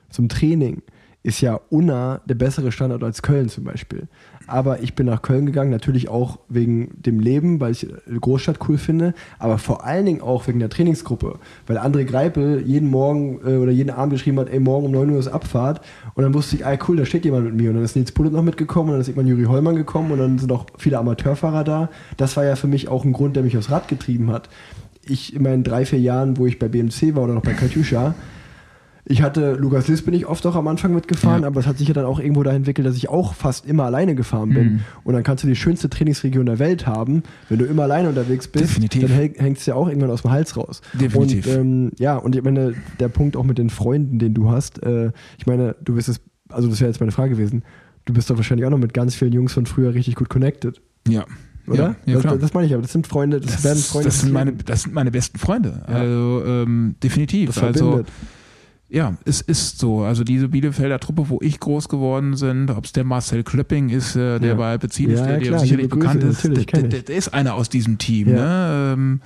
zum Training ist ja Unna der bessere Standort als Köln zum Beispiel. Aber ich bin nach Köln gegangen, natürlich auch wegen dem Leben, weil ich Großstadt cool finde, aber vor allen Dingen auch wegen der Trainingsgruppe. Weil André Greipel jeden Morgen äh, oder jeden Abend geschrieben hat, ey, morgen um 9 Uhr ist Abfahrt. Und dann wusste ich, ey, cool, da steht jemand mit mir. Und dann ist Nils Bullet noch mitgekommen und dann ist irgendwann Juri Hollmann gekommen und dann sind auch viele Amateurfahrer da. Das war ja für mich auch ein Grund, der mich aufs Rad getrieben hat. Ich in meinen drei, vier Jahren, wo ich bei BMC war oder noch bei Katjuscha, ich hatte, Lukas Liss bin ich oft auch am Anfang mitgefahren, Ja. aber es hat sich ja dann auch irgendwo dahin entwickelt, dass ich auch fast immer alleine gefahren bin. Mhm. Und dann kannst du die schönste Trainingsregion der Welt haben. Wenn du immer alleine unterwegs bist, Definitiv. dann hängt es ja auch irgendwann aus dem Hals raus. Definitiv. Und ähm, ja, und ich meine, der Punkt auch mit den Freunden, den du hast, äh, ich meine, du bist es, also das wäre jetzt meine Frage gewesen, du bist doch wahrscheinlich auch noch mit ganz vielen Jungs von früher richtig gut connected, Ja. oder? Ja, ja klar. das, das meine ich aber, das sind Freunde, das, Das, werden Freunde. das, sind meine, das sind meine besten Freunde. Ja. Also ähm, definitiv. das also. Ja, es ist so. Also diese Bielefelder Truppe, wo ich groß geworden bin, ob es der Marcel Klöpping ist, äh, der Ja. bei Bezin ist, Ja, der dir klar, sicherlich bekannt ist, der, der, der ist einer aus diesem Team. Ja. Ne? Ähm,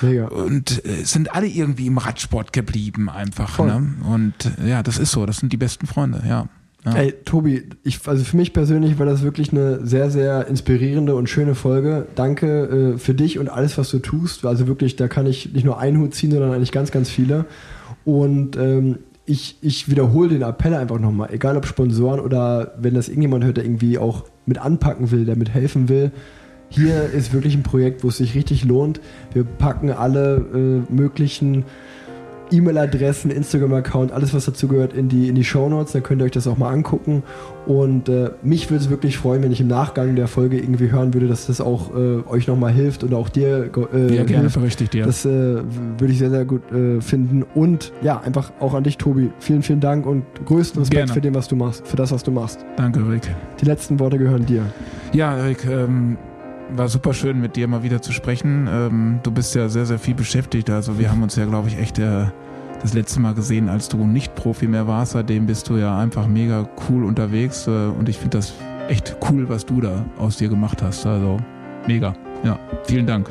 Mega. und äh, es sind alle irgendwie im Radsport geblieben einfach. Voll. Ne? Und äh, ja, das ist so. Das sind die besten Freunde, ja. ja. Ey, Tobi, ich, also für mich persönlich war das wirklich eine sehr, sehr inspirierende und schöne Folge. Danke äh, für dich und alles, was du tust. Also wirklich, da kann ich nicht nur einen Hut ziehen, sondern eigentlich ganz, ganz viele. Und ähm, ich, ich wiederhole den Appell einfach nochmal, egal ob Sponsoren oder wenn das irgendjemand hört, der irgendwie auch mit anpacken will, der mit helfen will. Hier ist wirklich ein Projekt, wo es sich richtig lohnt. Wir packen alle äh, möglichen E-Mail-Adressen, Instagram-Account, alles was dazu gehört in die, in die Shownotes, dann könnt ihr euch das auch mal angucken. Und äh, mich würde es wirklich freuen, wenn ich im Nachgang der Folge irgendwie hören würde, dass das auch äh, euch nochmal hilft und auch dir äh, ja, gerne berichtigt dir. Das äh, würde ich sehr, sehr gut äh, finden. Und ja, einfach auch an dich, Tobi. Vielen, vielen Dank und größten Respekt Gerne. für, dem, was du machst, für das, was du machst. Danke, Rick. Die letzten Worte gehören dir. Ja, Rick, ähm, war super schön mit dir mal wieder zu sprechen. Ähm, du bist ja sehr, sehr viel beschäftigt. Also wir haben uns ja, glaube ich, echt äh, das letzte Mal gesehen, als du nicht Profi mehr warst. Seitdem bist du ja einfach mega cool unterwegs. Äh, und ich finde das echt cool, was du da aus dir gemacht hast. Also mega. Ja, vielen Dank.